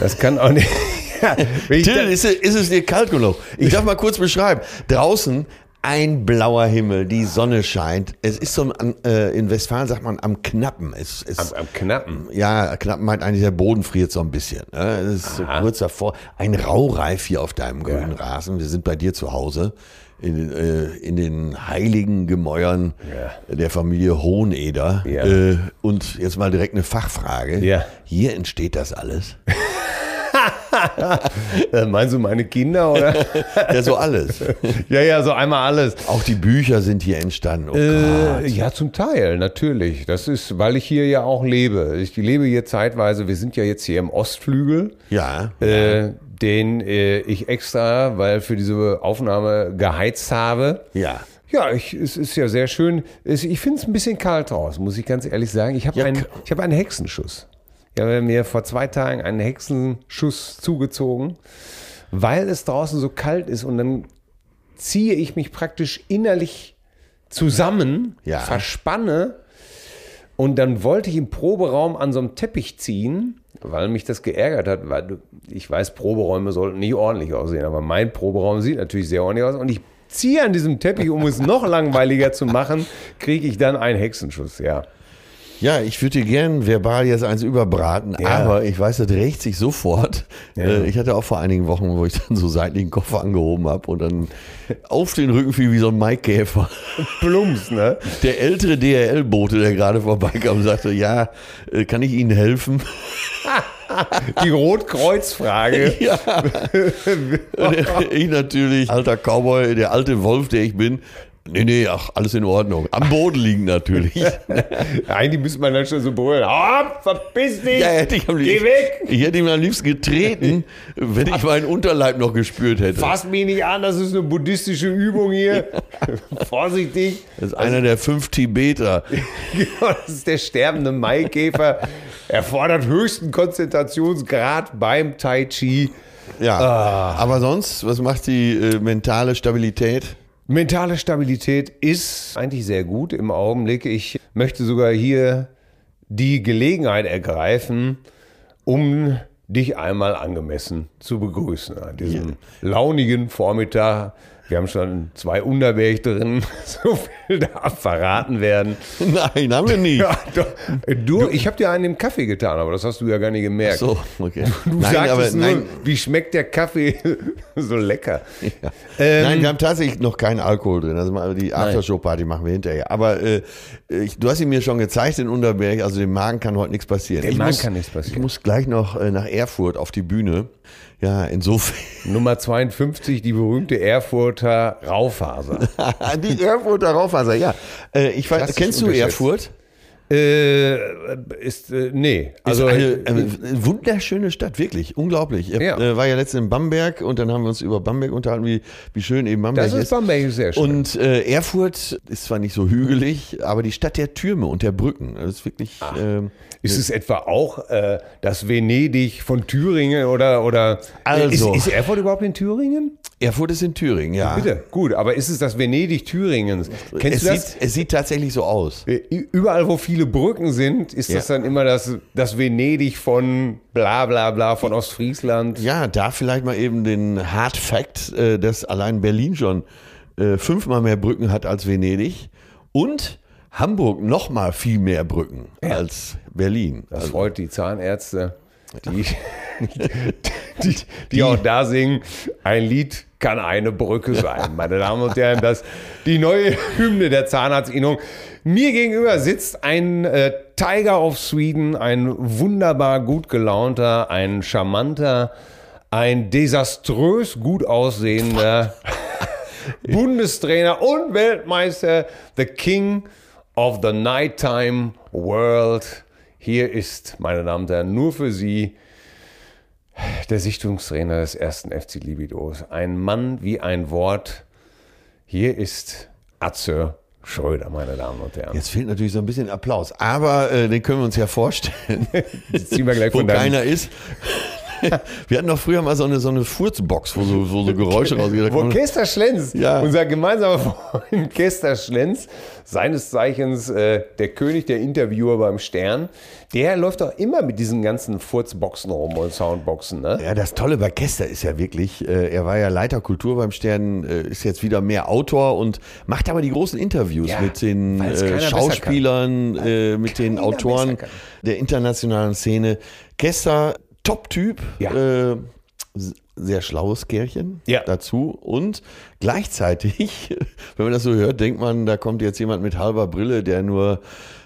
das kann auch nicht. Till, ist, ist, es dir kalt genug? Ich darf mal kurz beschreiben. Draußen ein blauer Himmel, die Sonne scheint. Es ist so, äh, in Westfalen sagt man am Knappen. Es, es, am, am, Knappen? Ja, Knappen meint eigentlich, der Boden friert so ein bisschen. Ne? Es ist so kurz davor. Ein Raureif hier auf deinem grünen ja. Rasen. Wir sind bei dir zu Hause. In, äh, in den heiligen Gemäuern ja. der Familie Hoheneder. Ja. Äh, und jetzt mal direkt eine Fachfrage. Ja. Hier entsteht das alles. Äh, meinst du meine Kinder oder? ja, so alles. ja, ja, so einmal alles. Auch die Bücher sind hier entstanden. Oh äh, ja, zum Teil, natürlich. Das ist, weil ich hier ja auch lebe. Ich lebe hier zeitweise, wir sind ja jetzt hier im Ostflügel. Ja. Äh, den äh, ich extra, weil für diese Aufnahme geheizt habe. Ja. Ja, ich, es ist ja sehr schön. Ich finde es ein bisschen kalt raus, muss ich ganz ehrlich sagen. Ich habe ja, einen, hab einen Hexenschuss. Ich habe mir vor zwei Tagen einen Hexenschuss zugezogen, weil es draußen so kalt ist und dann ziehe ich mich praktisch innerlich zusammen, ja. verspanne und dann wollte ich im Proberaum an so einem Teppich ziehen, weil mich das geärgert hat, weil ich weiß, Proberäume sollten nicht ordentlich aussehen, aber mein Proberaum sieht natürlich sehr ordentlich aus und ich ziehe an diesem Teppich, um es noch langweiliger zu machen, kriege ich dann einen Hexenschuss, ja. Ja, ich würde dir gern verbal jetzt eins überbraten, ja. aber ich weiß, das rächt sich sofort. Ja. Äh, ich hatte auch vor einigen Wochen, wo ich dann so seitlichen Koffer angehoben habe und dann auf den Rücken fiel wie so ein Maikäfer. Plumps, ne? Der ältere DRL-Bote, der gerade vorbeikam, sagte, ja, äh, kann ich Ihnen helfen? Die Rotkreuzfrage. Ja. ich natürlich, alter Cowboy, der alte Wolf, der ich bin, Nee, nee, ach, alles in Ordnung. Am Boden liegen natürlich. Eigentlich müsste man dann schon so brüllen. Hopp, verpiss dich! Ja, hätte ich am liebsten, Geh weg! Ich hätte ihm am liebsten getreten, wenn ich meinen Unterleib noch gespürt hätte. Fass mich nicht an, das ist eine buddhistische Übung hier. Vorsichtig. Das ist einer der fünf Tibeter. genau, das ist der sterbende Maikäfer. Er fordert höchsten Konzentrationsgrad beim Tai Chi. Ja, ah. aber sonst, was macht die äh, mentale Stabilität? Mentale Stabilität ist eigentlich sehr gut im Augenblick. Ich möchte sogar hier die Gelegenheit ergreifen, um dich einmal angemessen zu begrüßen an diesem launigen Vormittag wir haben schon zwei Unterberg drin, so viel darf verraten werden. Nein, haben wir nie. Ja, doch. Du, ich habe dir einen im Kaffee getan, aber das hast du ja gar nicht gemerkt. Ach so, okay. Du, du nein, sagst aber, nur, nein. wie schmeckt der Kaffee so lecker. Ja. Ähm, nein, wir haben tatsächlich noch keinen Alkohol drin. Also die Aftershow-Party machen wir hinterher. Aber äh, ich, du hast ihn mir schon gezeigt in Unterberg, also dem Magen kann heute nichts passieren. Dem ich Magen muss, kann nichts passieren. Ich muss gleich noch äh, nach Erfurt auf die Bühne. Ja, insofern. Nummer 52, die berühmte Erfurter Raufaser. die Erfurter Raufaser, ja. Äh, ich weiß, kennst du Erfurt? Äh, ist, äh, nee. Also, ist eine, eine, wunderschöne Stadt, wirklich, unglaublich. Ich ja. äh, war ja letztens in Bamberg und dann haben wir uns über Bamberg unterhalten, wie, wie schön eben Bamberg ist. Das ist Bamberg sehr schön. Und äh, Erfurt ist zwar nicht so hügelig, aber die Stadt der Türme und der Brücken. Das ist wirklich. Ähm, ist es etwa auch äh, das Venedig von Thüringen oder. oder also, ist, ist Erfurt überhaupt in Thüringen? Erfurt ist in Thüringen, ja. Bitte, gut, aber ist es das Venedig Thüringens? Kennst es du das? Sieht, es sieht tatsächlich so aus. Überall, wo viele Brücken sind, ist ja. das dann immer das, das Venedig von bla bla bla von Ostfriesland. Ja, da vielleicht mal eben den Hard Fact, äh, dass allein Berlin schon äh, fünfmal mehr Brücken hat als Venedig und Hamburg noch mal viel mehr Brücken ja. als Berlin. Das also. freut die Zahnärzte, die, die, die, auch da singen, ein Lied kann eine Brücke sein. Meine Damen und Herren, das die neue Hymne der Zahnarztinnung. Mir gegenüber sitzt ein äh, Tiger of Sweden, ein wunderbar gut gelaunter, ein charmanter, ein desaströs gut aussehender Bundestrainer und Weltmeister, the King of the Nighttime World. Hier ist, meine Damen und Herren, nur für Sie der Sichtungstrainer des ersten FC Libidos. Ein Mann wie ein Wort. Hier ist Atze Schröder, meine Damen und Herren. Jetzt fehlt natürlich so ein bisschen Applaus, aber äh, den können wir uns ja vorstellen. ziehen wir gleich Wo keiner ist. Wir hatten doch früher mal so eine, so eine Furzbox, wo so, wo so Geräusche rausgehen. Wo Kester Schlenz, ja. unser gemeinsamer Freund Kester Schlenz, seines Zeichens äh, der König der Interviewer beim Stern, der läuft doch immer mit diesen ganzen Furzboxen rum und Soundboxen. Ne? Ja, das Tolle bei Kester ist ja wirklich, äh, er war ja Leiter Kultur beim Stern, äh, ist jetzt wieder mehr Autor und macht aber die großen Interviews ja, mit den äh, Schauspielern, äh, mit den Autoren der internationalen Szene. Kester Top-Typ. Ja. Äh, sehr schlaues Kerlchen ja. dazu. Und gleichzeitig, wenn man das so hört, denkt man, da kommt jetzt jemand mit halber Brille, der nur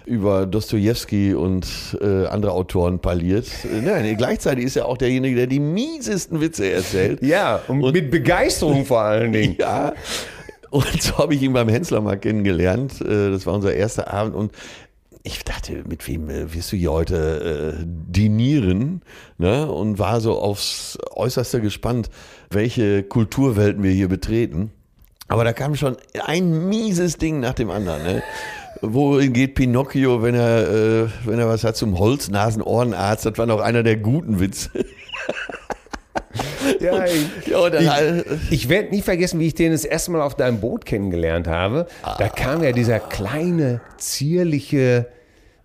über Dostoevsky und äh, andere Autoren parliert. Nein, gleichzeitig ist er auch derjenige, der die miesesten Witze erzählt. Ja, und, und mit Begeisterung vor allen Dingen. Ja. Und so habe ich ihn beim Hensler mal kennengelernt. Äh, das war unser erster Abend. Und ich dachte, mit wem äh, wirst du hier heute äh, dinieren? Ne? Und war so aufs Äußerste gespannt, welche Kulturwelten wir hier betreten. Aber da kam schon ein mieses Ding nach dem anderen. Ne? Wohin geht Pinocchio, wenn er, äh, wenn er was hat zum Holznasenohrenarzt? Das war noch einer der guten Witze. Ja, ich, ja, ich, ich werde nie vergessen, wie ich den das erste Mal auf deinem Boot kennengelernt habe. Da kam ja dieser kleine, zierliche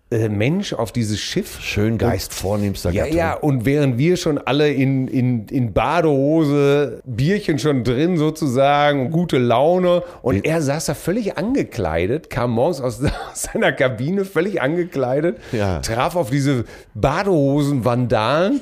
äh, Mensch auf dieses Schiff. Schön Geist, vornehmster Ja, Gattung. ja, und während wir schon alle in, in, in Badehose, Bierchen schon drin sozusagen, gute Laune und er saß da völlig angekleidet, kam morgens aus seiner Kabine völlig angekleidet, ja. traf auf diese Badehosen-Vandalen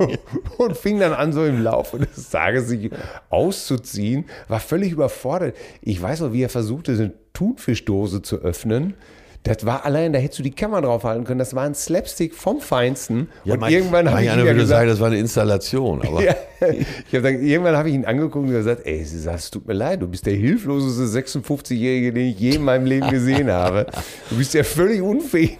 und fing dann an, so im Laufe des Tages sich auszuziehen, war völlig überfordert. Ich weiß noch, wie er versuchte, eine Thunfischdose zu öffnen. Das war allein, da hättest du die Kamera draufhalten können. Das war ein Slapstick vom Feinsten. Ja, und mein, irgendwann habe ich ihn ja gesagt, sagen, das war eine Installation. Aber ja, ich hab dann, irgendwann habe ich ihn angeguckt und gesagt, ey, es tut mir leid, du bist der hilfloseste 56-Jährige, den ich je in meinem Leben gesehen habe. Du bist ja völlig unfähig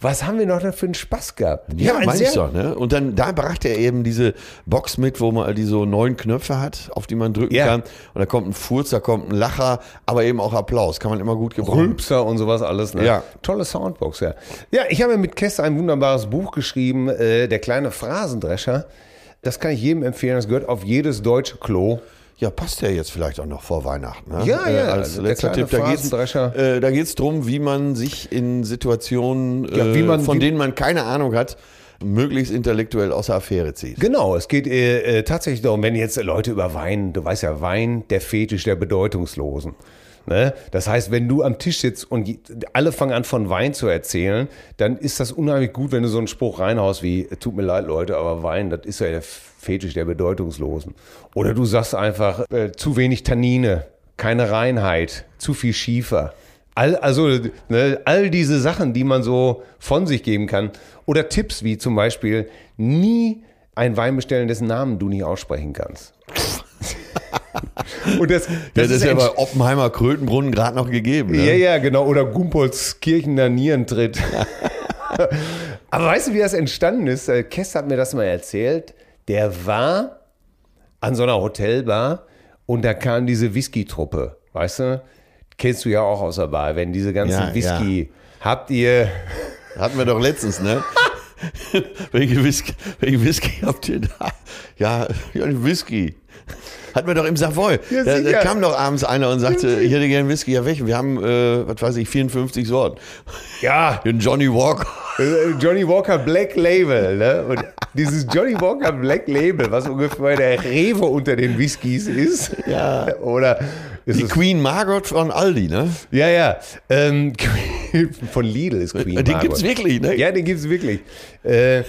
was haben wir noch für einen Spaß gehabt? Ja, meine ich doch. Ne? Und dann da brachte er eben diese Box mit, wo man die so neun Knöpfe hat, auf die man drücken ja. kann. Und da kommt ein Furz, da kommt ein Lacher, aber eben auch Applaus. Kann man immer gut gebrauchen. Rülpser und sowas alles. Ne? Ja. Tolle Soundbox, ja. Ja, ich habe mit Kester ein wunderbares Buch geschrieben, äh, Der kleine Phrasendrescher. Das kann ich jedem empfehlen. Das gehört auf jedes deutsche Klo. Ja, passt ja jetzt vielleicht auch noch vor Weihnachten. Ne? Ja, ja. Äh, als letzter Tipp, da geht es äh, da geht's darum, wie man sich in Situationen, ja, äh, man, von denen man keine Ahnung hat, möglichst intellektuell aus der Affäre zieht. Genau, es geht äh, äh, tatsächlich darum, wenn jetzt Leute über Wein, du weißt ja, Wein, der Fetisch der Bedeutungslosen. Ne? Das heißt, wenn du am Tisch sitzt und alle fangen an von Wein zu erzählen, dann ist das unheimlich gut, wenn du so einen Spruch reinhaust wie, tut mir leid Leute, aber Wein, das ist ja der Fetisch der Bedeutungslosen. Oder du sagst einfach, äh, zu wenig Tannine, keine Reinheit, zu viel Schiefer. All, also ne, all diese Sachen, die man so von sich geben kann. Oder Tipps wie zum Beispiel nie einen Wein bestellen, dessen Namen du nicht aussprechen kannst. Und das, das, ja, das ist, ja bei Oppenheimer Krötenbrunnen gerade noch gegeben. Ne? Ja, ja, genau. Oder Gumpolskirchener Nierentritt. Aber weißt du, wie das entstanden ist? Äh, Kess hat mir das mal erzählt. Der war an so einer Hotelbar und da kam diese Whisky-Truppe. Weißt du? Kennst du ja auch aus der Bar, wenn diese ganzen ja, Whisky. Ja. Habt ihr. Hatten wir doch letztens, ne? welche, Whisky, welche Whisky habt ihr da? Ja, Whisky. Hatten wir doch im Savoy. Ja, da, da, kam doch abends einer und sagte, ich hätte gerne Whisky. Ja, welchen? Wir haben, äh, was weiß ich, 54 Sorten. Ja. Den Johnny Walker. Äh, Johnny Walker Black Label. Ne? Und dieses Johnny Walker Black Label, was ungefähr der Rewe unter den Whiskys ist. Ja. Oder ist die Queen Margaret von Aldi, ne? Ja, ja. Ähm, von Lidl ist Queen den. Den gibt's wirklich, ne? Ja, den gibt's wirklich. Äh,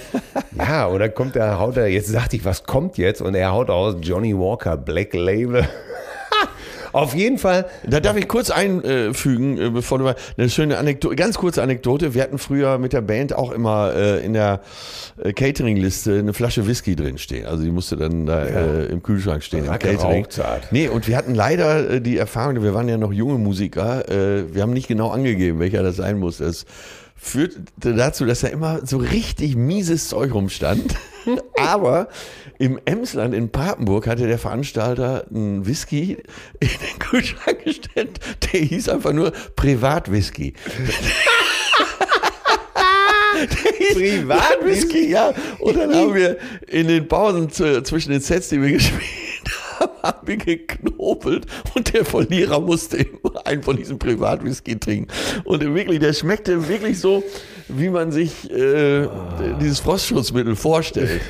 ja, und dann kommt er, haut er, jetzt dachte ich, was kommt jetzt? Und er haut aus Johnny Walker Black Label. Auf jeden Fall. Da darf ich kurz einfügen, äh, bevor du eine schöne Anekdote, ganz kurze Anekdote. Wir hatten früher mit der Band auch immer äh, in der äh, Catering-Liste eine Flasche Whisky drinstehen. Also die musste dann da ja. äh, im Kühlschrank stehen, im Catering. Nee, und wir hatten leider äh, die Erfahrung, wir waren ja noch junge Musiker, äh, wir haben nicht genau angegeben, welcher das sein muss. Das führte dazu, dass da immer so richtig mieses Zeug rumstand. Aber im Emsland in Papenburg hatte der Veranstalter einen Whisky in den Kühlschrank gestellt. Der hieß einfach nur Privatwhisky. Privatwhisky, ja. Und dann haben wir in den Pausen zwischen den Sets, die wir gespielt haben, haben wir geknobelt und der Verlierer musste einen von diesen Privatwhisky trinken. Und wirklich, der schmeckte wirklich so, wie man sich äh, dieses Frostschutzmittel vorstellt.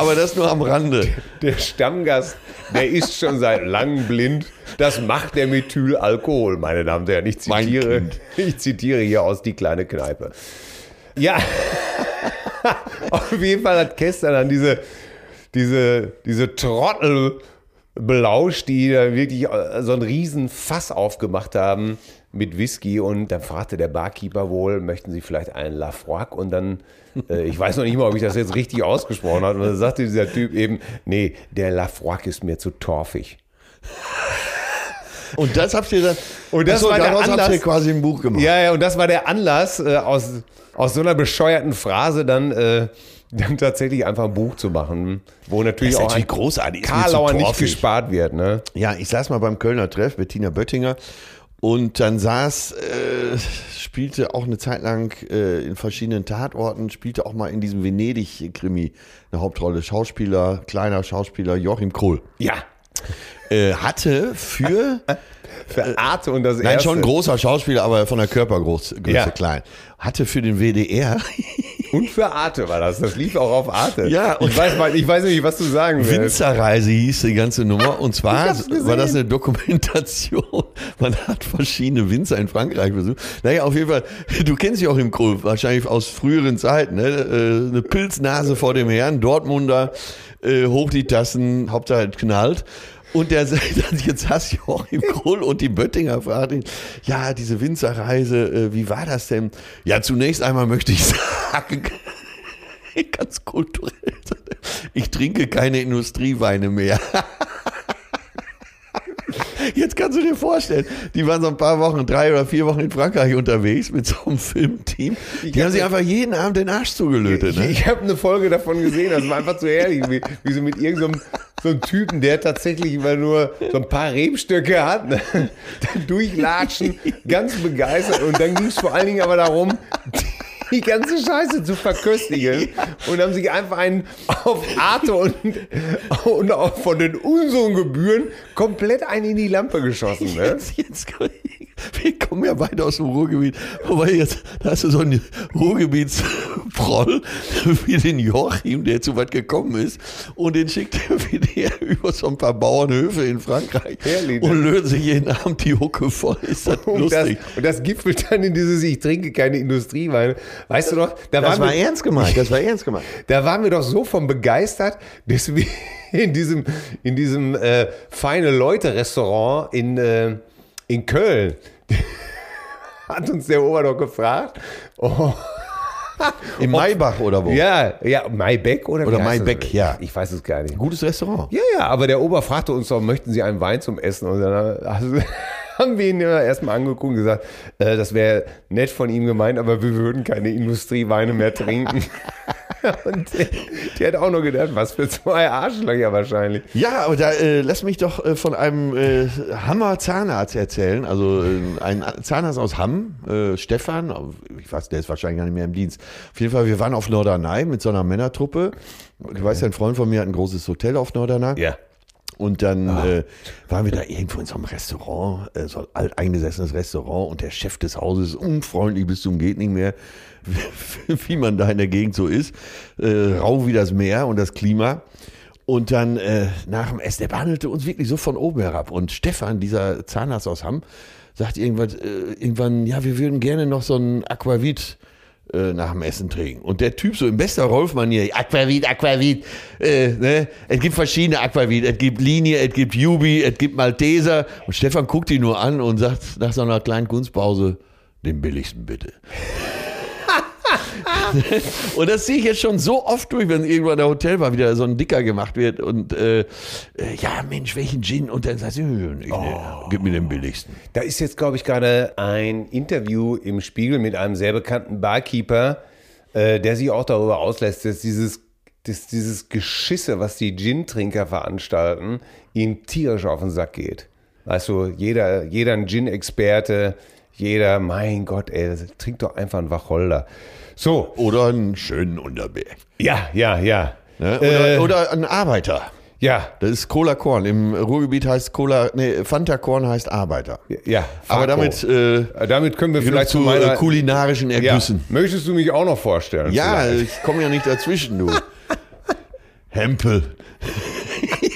Aber das nur am Rande. Der Stammgast, der ist schon seit langem blind. Das macht der Methylalkohol, meine Damen und Herren. Ich zitiere, ich zitiere hier aus Die kleine Kneipe. Ja, auf jeden Fall hat Kester dann diese, diese, diese Trottel belauscht, die da wirklich so einen riesen Fass aufgemacht haben mit Whisky und dann fragte der Barkeeper wohl, möchten Sie vielleicht einen Lafroig und dann, äh, ich weiß noch nicht mal, ob ich das jetzt richtig ausgesprochen habe, und dann sagte dieser Typ eben, nee, der Lafroig ist mir zu torfig. Und das habt ihr dann, und das war der Anlass, habt ihr quasi ein Buch gemacht. Ja, ja, und das war der Anlass, äh, aus, aus so einer bescheuerten Phrase dann, äh, dann tatsächlich einfach ein Buch zu machen, wo natürlich auch natürlich großartig Karlauer nicht gespart wird. Ne? Ja, ich saß mal beim Kölner Treff, Bettina Böttinger und dann saß, äh, spielte auch eine Zeit lang äh, in verschiedenen Tatorten, spielte auch mal in diesem Venedig-Krimi eine Hauptrolle. Schauspieler, kleiner Schauspieler Joachim Kohl. Ja. Äh, hatte für für Arte und das Nein, erste. schon ein großer Schauspieler, aber von der Körpergröße ja. klein. Hatte für den WDR. Und für Arte war das. Das lief auch auf Arte. Ja, und ich weiß, mal, ich weiß nicht, was du sagen willst. Winzerreise hieß die ganze Nummer. Und zwar war das eine Dokumentation. Man hat verschiedene Winzer in Frankreich besucht. Naja, auf jeden Fall, du kennst dich auch im Krul, wahrscheinlich aus früheren Zeiten. Ne? Äh, eine Pilznase vor dem Herrn, Dortmunder, äh, hoch die Tassen, Hauptsache knallt. Und der jetzt hast du auch im Kohl und die Böttinger fragt ihn, ja, diese Winzerreise, äh, wie war das denn? Ja, zunächst einmal möchte ich sagen, ganz kulturell, ich trinke keine Industrieweine mehr. Jetzt kannst du dir vorstellen, die waren so ein paar Wochen, drei oder vier Wochen in Frankreich unterwegs mit so einem Filmteam. Die ich haben sich einfach jeden Abend den Arsch zugelötet. Ne? Ich, ich habe eine Folge davon gesehen, das war einfach zu herrlich, wie, wie sie mit irgendeinem so einem Typen, der tatsächlich immer nur so ein paar Rebstöcke hat, ne? dann durchlatschen, ganz begeistert. Und dann ging es vor allen Dingen aber darum, die ganze Scheiße zu verköstigen und haben sich einfach einen auf Arte und, und auch von den Unsummengebühren komplett einen in die Lampe geschossen. Ne? Jetzt, jetzt, wir kommen ja beide aus dem Ruhrgebiet, wobei jetzt, da hast du so einen Ruhrgebietsproll wie den Joachim, der zu weit gekommen ist und den schickt er wieder über so ein paar Bauernhöfe in Frankreich Herrlich, und löst sich jeden Abend die Hucke voll. Ist das und lustig. Das, und das gipfelt dann in dieses, ich trinke keine Industrieweine. Weißt du doch, da das war wir, ernst gemeint, das war ernst gemeint. Da waren wir doch so von begeistert, dass wir in diesem, in diesem äh, feine Leute-Restaurant in, äh, in Köln hat uns der Ober doch gefragt, oh, Im Maybach oder wo? Ja, ja, Maybeck oder Oder Maybeck, ja. Ich weiß es gar nicht. Gutes Restaurant. Ja, ja, aber der Ober fragte uns doch, möchten Sie einen Wein zum Essen? Und dann haben wir ihn ja erstmal angeguckt und gesagt, äh, das wäre nett von ihm gemeint, aber wir würden keine Industrieweine mehr trinken. und der, der hat auch nur gedacht, was für zwei Arschlöcher wahrscheinlich. Ja, aber da äh, lass mich doch äh, von einem äh, Hammer Zahnarzt erzählen. Also äh, ein Zahnarzt aus Hamm, äh, Stefan, ich weiß, der ist wahrscheinlich gar nicht mehr im Dienst. Auf jeden Fall, wir waren auf Norderney mit so einer Männertruppe. Du weißt ja, ein Freund von mir hat ein großes Hotel auf Norderney. Ja. Und dann äh, waren wir da irgendwo in so einem Restaurant, äh, so ein alteingesessenes Restaurant und der Chef des Hauses, unfreundlich bis zum geht nicht mehr, wie man da in der Gegend so ist, äh, rau wie das Meer und das Klima. Und dann äh, nach dem Essen, der behandelte uns wirklich so von oben herab. Und Stefan, dieser Zahnarzt aus Hamm, sagt irgendwann, äh, irgendwann ja, wir würden gerne noch so ein Aquavit äh, nach dem Essen trinken. Und der Typ so in bester Rolf-Manier, Aquavit, Aquavit, äh, ne? es gibt verschiedene Aquavit, es gibt Linie, es gibt Jubi, es gibt Malteser. Und Stefan guckt ihn nur an und sagt nach so einer kleinen Kunstpause, den billigsten bitte. und das sehe ich jetzt schon so oft durch, wenn irgendwo in der Hotel war, wieder so ein Dicker gemacht wird und äh, äh, ja, Mensch, welchen Gin? Und dann sie, "Nö, ich, ne, gib mir den billigsten. Da ist jetzt, glaube ich, gerade ein Interview im Spiegel mit einem sehr bekannten Barkeeper, äh, der sich auch darüber auslässt, dass dieses, dass dieses Geschisse, was die Gin-Trinker veranstalten, ihm tierisch auf den Sack geht. Weißt du, jeder, jeder ein Gin-Experte, jeder, mein Gott, ey, trink doch einfach einen Wacholder. So, Oder einen schönen Unterberg. ja, ja, ja. Ne? Oder, Äh, oder ein Arbeiter. Ja, Das ist Cola Korn. Im Ruhrgebiet heißt Cola, nee, Fanta Korn heißt Arbeiter. ja. Aber Farko. damit äh, damit können wir vielleicht zu meiner... äh, kulinarischen ja. Ergüssen. Möchtest du mich auch noch vorstellen? Ja, vielleicht? ich komme ja nicht dazwischen, du. Hempel.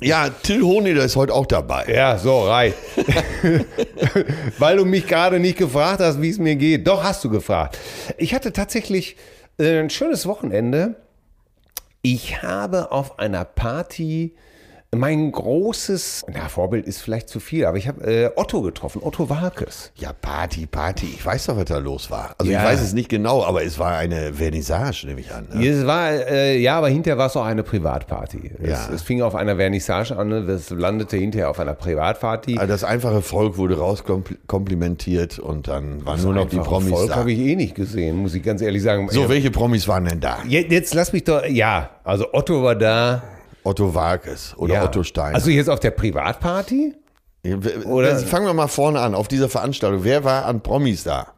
ja, Till Honeder ist heute auch dabei. Ja, so, reicht. Weil du mich gerade nicht gefragt hast, wie es mir geht. Doch, hast du gefragt. Ich hatte tatsächlich äh, ein schönes Wochenende. Ich habe auf einer Party mein großes, na, Vorbild ist vielleicht zu viel, aber ich habe äh, Otto getroffen, Otto Walkes. Ja, Party, Party. Ich weiß doch, was da los war. Also Ja. ich weiß es nicht genau, aber es war eine Vernissage, nehme ich an. Ne? Es war, äh, ja, aber hinterher war es auch eine Privatparty. Es, Ja. es fing auf einer Vernissage an, ne? das landete hinterher auf einer Privatparty. Also das einfache Volk wurde rauskomplimentiert und dann waren nur noch die Promis Volk da. habe ich eh nicht gesehen, muss ich ganz ehrlich sagen. So, welche Promis waren denn da? Jetzt, jetzt lass mich doch, ja, also Otto war da. Otto Walkes oder ja. Otto Stein. Also jetzt auf der Privatparty? oder- oder fangen wir mal vorne an, auf dieser Veranstaltung. Wer war an Promis da?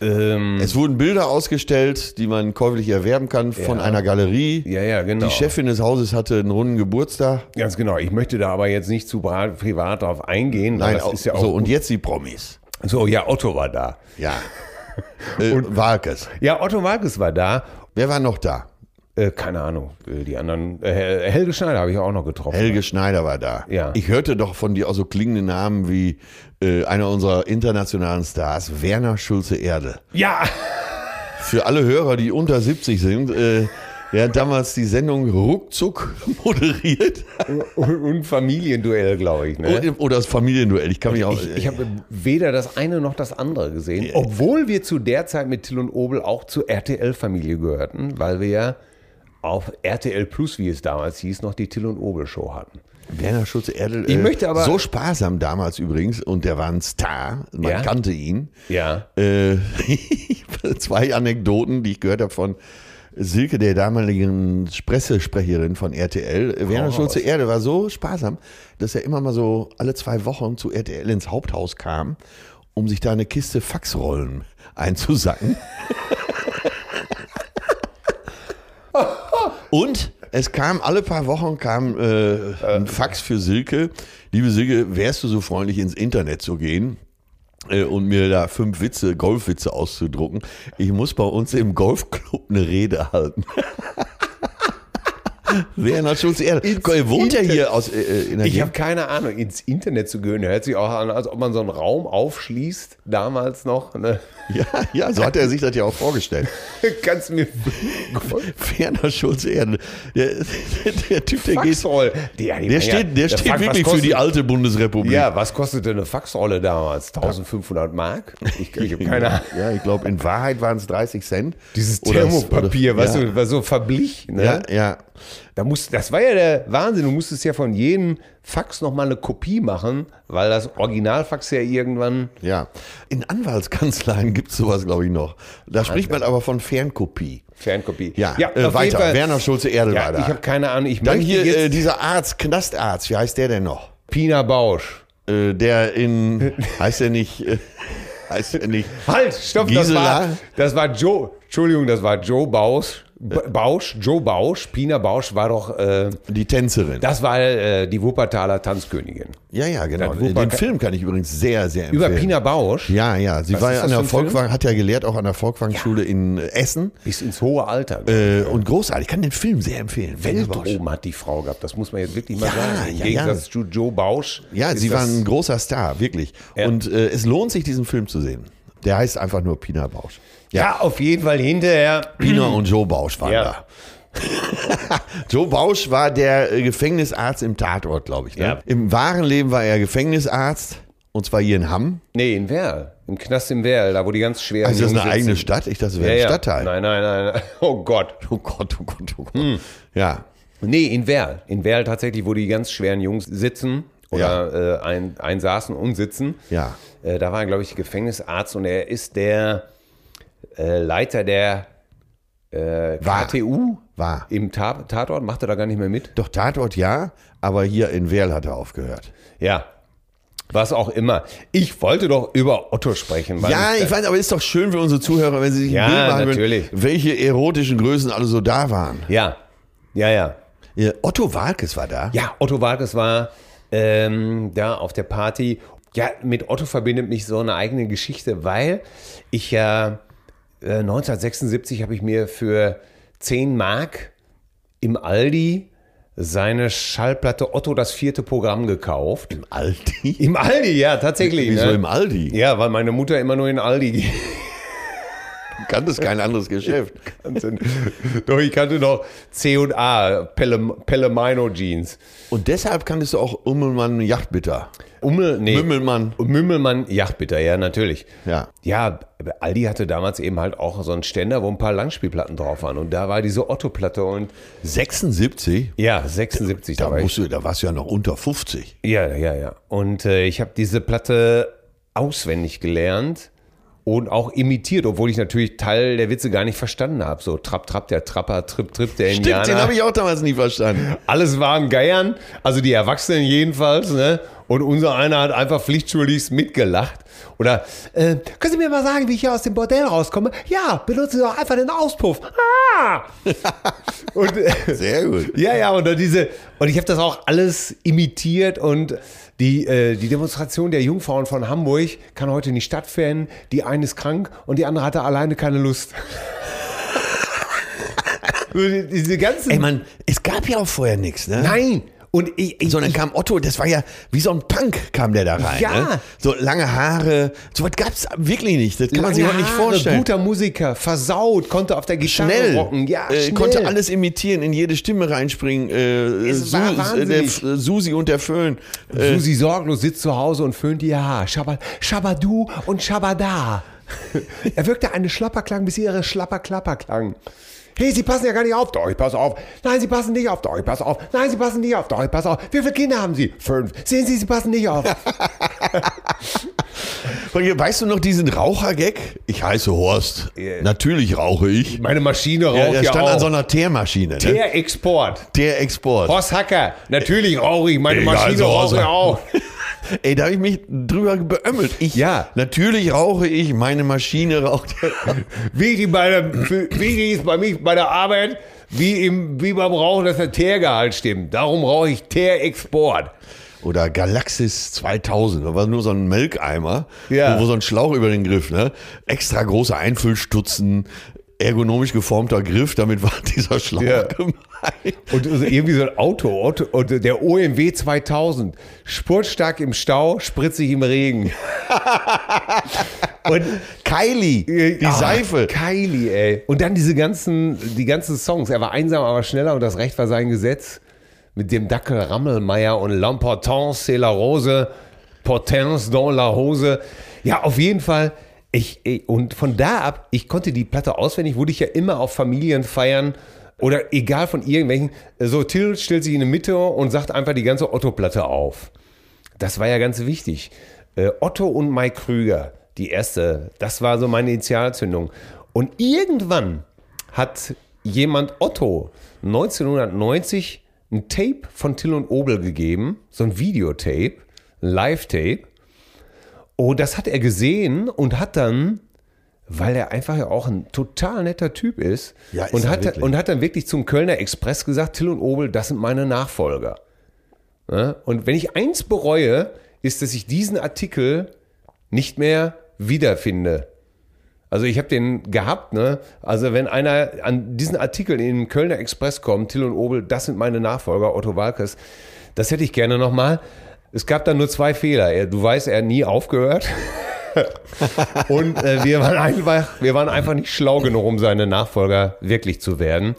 Ähm, Es wurden Bilder ausgestellt, die man käuflich erwerben kann von Ja. einer Galerie. ja, ja, genau. Die Chefin des Hauses hatte einen runden Geburtstag. Ganz genau. Ich möchte da aber jetzt nicht zu privat drauf eingehen. Nein, das auch, ist ja auch so und jetzt die Promis. so, ja, Otto war da. Ja. äh, Walkes. Ja, Otto Walkes war da. Wer war noch da? Äh, keine Ahnung, äh, die anderen. Äh, Helge Schneider habe ich auch noch getroffen. Helge Schneider war da. Ja. Ich hörte doch von dir auch so klingende Namen wie äh, einer unserer internationalen Stars, Werner Schulze-Erde. Ja, Für alle Hörer, die unter 70 sind, äh, der hat damals die Sendung ruckzuck moderiert. und, Familienduell, glaube ich. Ne? Oder- Oder das Familienduell. Ich kann mich auch. Ich, ich habe weder das eine noch das andere gesehen, obwohl wir zu der Zeit mit Till und Obel auch zur RTL-Familie gehörten, weil wir ja auf RTL Plus, wie es damals hieß, noch die Till und Obel Show hatten. Werner Schulze Erdel. Ich möchte aber- so sparsam damals übrigens und der war ein Star. Man Ja? kannte ihn. Ja. Äh, zwei Anekdoten, die ich gehört habe von Silke, der damaligen Pressesprecherin von RTL. Werner raus. Schulze Erde war so sparsam, dass er immer mal so alle zwei Wochen zu RTL ins Haupthaus kam, um sich da eine Kiste Faxrollen einzusacken. Und es kam alle paar Wochen kam äh, ein Fax für Silke. Liebe Silke, wärst du so freundlich ins Internet zu gehen? äh, Und mir da fünf Witze, Golfwitze auszudrucken. Ich muss bei uns im Golfclub eine Rede halten. Werner Schulze Erde. Wohnt er hier aus, äh, in der Ich habe keine Ahnung. Ins Internet zu gehen, hört sich auch an, als ob man so einen Raum aufschließt, damals noch. Ne? Ja, ja, so hat er sich das ja auch vorgestellt. Kannst du mir. Werner Schulze Erde. Der, der, der Typ, der Faxroll. geht. Der, der steht, der steht Fax, wirklich für die alte Bundesrepublik. Ja, was kostete eine Faxrolle damals? 1500 Mark? Ich, ich habe keine Ahnung. Ja, ich glaube, in Wahrheit waren es 30 Cent. Dieses Thermopapier, was ja. so, so verblich. Ne? Ja, ja. Da musst, das war ja der Wahnsinn. Du musstest ja von jedem Fax nochmal eine Kopie machen, weil das Originalfax ja irgendwann. Ja. In Anwaltskanzleien gibt es sowas, glaube ich, noch. Da spricht man aber von Fernkopie. Fernkopie. Ja, ja äh, weiter. Werner Schulze Erde ja. Ich habe keine Ahnung. Ich Dann hier äh, dieser Arzt, Knastarzt, wie heißt der denn noch? Pina Bausch. Äh, der in, heißt er nicht, äh, heißt er nicht. Halt, stopp, das war, das war Joe, Entschuldigung, das war Joe Bausch. Bausch, Joe Bausch, Pina Bausch war doch äh, die Tänzerin. Das war äh, die Wuppertaler Tanzkönigin. Ja, ja, genau. Den Film kann ich übrigens sehr, sehr empfehlen. Über Pina Bausch? Ja, ja. Sie Was war ja an der Volkwang, hat ja gelehrt auch an der Volkwang-Schule ja. in Essen. Bis ins hohe Alter. Äh, und großartig. Ich kann den Film sehr empfehlen. Weltruhm hat die Frau gehabt. Das muss man jetzt wirklich mal ja, sagen. Im ja, Gegensatz ja. zu Joe Bausch. Ja, sie war ein großer Star, wirklich. Und äh, es lohnt sich, diesen Film zu sehen. Der heißt einfach nur Pina Bausch. Ja, ja auf jeden Fall hinterher. Pina und Joe Bausch waren ja. da. Joe Bausch war der äh, Gefängnisarzt im Tatort, glaube ich. Ne? Ja. Im wahren Leben war er Gefängnisarzt. Und zwar hier in Hamm? Nee, in Werl. Im Knast in Werl, da wo die ganz schweren. Also ist das eine eigene Stadt? Ich dachte, das wäre ja, ein Stadtteil. Nein, nein, nein. Oh Gott. Oh Gott, oh Gott, oh Gott. Hm. Ja. Nee, in Werl. In Werl tatsächlich, wo die ganz schweren Jungs sitzen oder ja. äh, ein, einsaßen und sitzen. Ja. Äh, da war, glaube ich, Gefängnisarzt und er ist der äh, Leiter der äh, KTU. War. Im Ta Tatort macht er da gar nicht mehr mit? Doch, Tatort ja, aber hier in Werl hat er aufgehört. Ja, was auch immer. Ich wollte doch über Otto sprechen. Ja, ich weiß, aber ist doch schön für unsere Zuhörer, wenn sie sich ja, ein Bild machen, natürlich. welche erotischen Größen alle so da waren. Ja, ja, ja. ja Otto Walkes war da. Ja, Otto Walkes war ähm, da auf der Party. Ja, mit Otto verbindet mich so eine eigene Geschichte, weil ich ja äh, 1976 habe ich mir für 10 Mark im Aldi seine Schallplatte Otto das vierte Programm gekauft. Im Aldi? Im Aldi, ja, tatsächlich. Wieso ne? im Aldi? Ja, weil meine Mutter immer nur in Aldi geht. Kanntest kein anderes Geschäft. Doch, ich kannte noch C&A, Pellemino Jeans. Und deshalb kanntest du auch Ummelmann Yachtbitter. Ummel, nee. Mümmelmann. Mümmelmann Yachtbitter, ja, natürlich. Ja. Ja, Aldi hatte damals eben halt auch so einen Ständer, wo ein paar Langspielplatten drauf waren. Und da war diese Otto-Platte und. 76? Ja, 76. Da, da, war du, da warst du ja noch unter 50. Ja, ja, ja. Und äh, ich habe diese Platte auswendig gelernt und auch imitiert, obwohl ich natürlich Teil der Witze gar nicht verstanden habe. So Trapp, Trapp, der Trapper, Tripp, Tripp, der Indianer. Stimmt, den habe ich auch damals nie verstanden. Alles waren Geiern, also die Erwachsenen jedenfalls, ne? Und unser einer hat einfach pflichtschuldig mitgelacht. Oder, äh, können Sie mir mal sagen, wie ich hier aus dem Bordell rauskomme? Ja, benutzen Sie doch einfach den Auspuff. Ah! und, äh, Sehr gut. Ja, ja, und diese, und ich habe das auch alles imitiert und die, äh, die Demonstration der Jungfrauen von Hamburg kann heute nicht stattfinden. Die eine ist krank und die andere hatte alleine keine Lust. Diese ganzen. Ey, man, es gab ja auch vorher nichts, ne? Nein. Und ich, ich, so, dann kam Otto, das war ja wie so ein Punk kam der da rein. Ja. Ne? So lange Haare, so was gab es wirklich nicht. Das kann lange man sich auch nicht vorstellen. Guter Musiker, versaut, konnte auf der Gitarre schnell, rocken. Ja, äh, schnell. konnte alles imitieren, in jede Stimme reinspringen. Äh, Su äh, der, Susi und der Föhn. Äh, Susi sorglos sitzt zu Hause und föhnt ihr Haar. Schabadu und Schabada. er wirkte eine Schlapperklang, bis ihre Schlapperklapper klang. Hey, Sie passen ja gar nicht auf. Doch, ich passe auf. Nein, Sie passen nicht auf. Doch, ich passe auf. Nein, Sie passen nicht auf. Doch, ich passe auf. Wie viele Kinder haben Sie? Fünf. Sehen Sie, Sie passen nicht auf. weißt du noch diesen Rauchergag? Ich heiße Horst. Yeah. Natürlich rauche ich. Meine Maschine raucht ja, ja stand an so einer Teermaschine. Ne? Teerexport. Teerexport. Horst Hacker. Natürlich rauche ich. Meine Maschine rauche ich auch. Ey, da habe ich mich drüber beömmelt. Ich, ja. Natürlich rauche ich, meine Maschine raucht. wie bei der, wie ist bei mich bei der Arbeit, wie, im, wie beim Rauchen, dass der Teergehalt stimmt. Darum rauche ich Teerexport. Oder Galaxis 2000, da war nur so ein Melkeimer, ja. wo, wo so ein Schlauch über den Griff, ne? Extra große Einfüllstutzen, ergonomisch geformter Griff, damit war dieser Schlauch ja. gemeint. Und irgendwie so ein Auto, Auto, der OMW 2000, sportstark im Stau, spritzig im Regen. Und Kylie, die oh, Seife. Kylie, ey. Und dann diese ganzen, die ganzen Songs. Er war einsam, aber schneller und das Recht war sein Gesetz. Mit dem Dackel Rammelmeier und L'Importance, c'est la Rose, Potence dans la Hose. Ja, auf jeden Fall. Ich, ich, und von da ab, ich konnte die Platte auswendig, wurde ich ja immer auf Familienfeiern oder egal von irgendwelchen, so Till stellt sich in die Mitte und sagt einfach die ganze Otto-Platte auf. Das war ja ganz wichtig. Äh, Otto und Mike Krüger, die erste, das war so meine Initialzündung. Und irgendwann hat jemand Otto 1990 ein Tape von Till und Obel gegeben, so ein Videotape, ein Live-Tape. Und das hat er gesehen und hat dann, weil er einfach ja auch ein total netter Typ ist, ja, ist und, hat, und hat dann wirklich zum Kölner Express gesagt, Till und Obel, das sind meine Nachfolger. Ja? Und wenn ich eins bereue, ist, dass ich diesen Artikel nicht mehr wiederfinde. Also ich habe den gehabt, ne? Also wenn einer an diesen Artikel in den Kölner Express kommt, Till und Obel, das sind meine Nachfolger, Otto Walkes, das hätte ich gerne nochmal. Es gab dann nur zwei Fehler. Du weißt, er hat nie aufgehört. und äh, wir, waren einfach, wir waren einfach nicht schlau genug, um seine Nachfolger wirklich zu werden.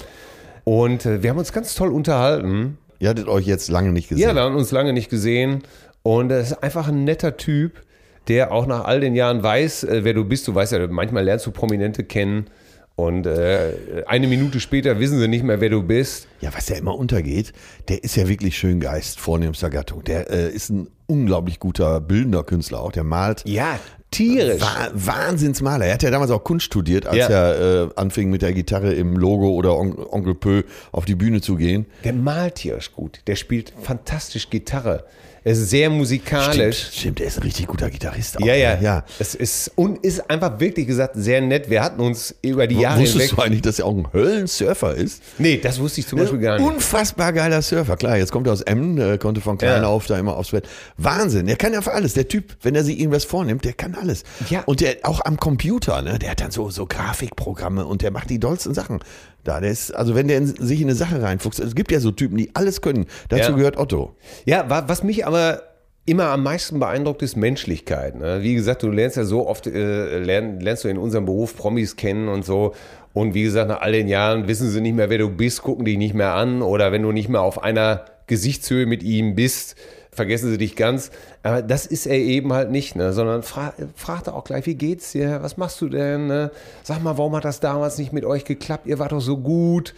Und äh, wir haben uns ganz toll unterhalten. Ihr hattet euch jetzt lange nicht gesehen. Ja, wir haben uns lange nicht gesehen. Und er ist einfach ein netter Typ der auch nach all den Jahren weiß, äh, wer du bist. Du weißt ja, manchmal lernst du Prominente kennen. Und äh, eine Minute später wissen sie nicht mehr, wer du bist. Ja, was ja immer untergeht, der ist ja wirklich schön Geist, vornehmster Gattung. Der äh, ist ein unglaublich guter bildender Künstler auch. Der malt. Ja, tierisch. Wah Wahnsinnsmaler. Er hat ja damals auch Kunst studiert, als ja. er äh, anfing mit der Gitarre im Logo oder On Onkel Pö auf die Bühne zu gehen. Der malt tierisch gut. Der spielt fantastisch Gitarre. Er ist sehr musikalisch. Stimmt, stimmt, er ist ein richtig guter Gitarrist. Auch, ja, ja, ja. Es ist und ist einfach wirklich gesagt sehr nett. Wir hatten uns über die Jahre Wusstest hinweg. du eigentlich, dass er auch ein Höllensurfer ist? Nee, das wusste ich zum Beispiel gar nicht. Unfassbar geiler Surfer. Klar, jetzt kommt er aus Emmen, der konnte von klein ja. auf da immer aufs Bett. Wahnsinn. Er kann ja für alles. Der Typ, wenn er sich irgendwas vornimmt, der kann alles. Ja. Und der auch am Computer, ne? Der hat dann so, so Grafikprogramme und der macht die dollsten Sachen. Da, der ist, also wenn der in, sich in eine Sache reinfuchst, es gibt ja so Typen, die alles können. Dazu ja. gehört Otto. Ja, was mich aber immer am meisten beeindruckt ist Menschlichkeit. Ne? Wie gesagt, du lernst ja so oft, äh, lern, lernst du in unserem Beruf Promis kennen und so. Und wie gesagt, nach all den Jahren wissen sie nicht mehr, wer du bist, gucken dich nicht mehr an. Oder wenn du nicht mehr auf einer Gesichtshöhe mit ihm bist, vergessen sie dich ganz. Aber das ist er eben halt nicht, ne? sondern fra fragt er auch gleich, wie geht's dir? Was machst du denn? Ne? Sag mal, warum hat das damals nicht mit euch geklappt? Ihr wart doch so gut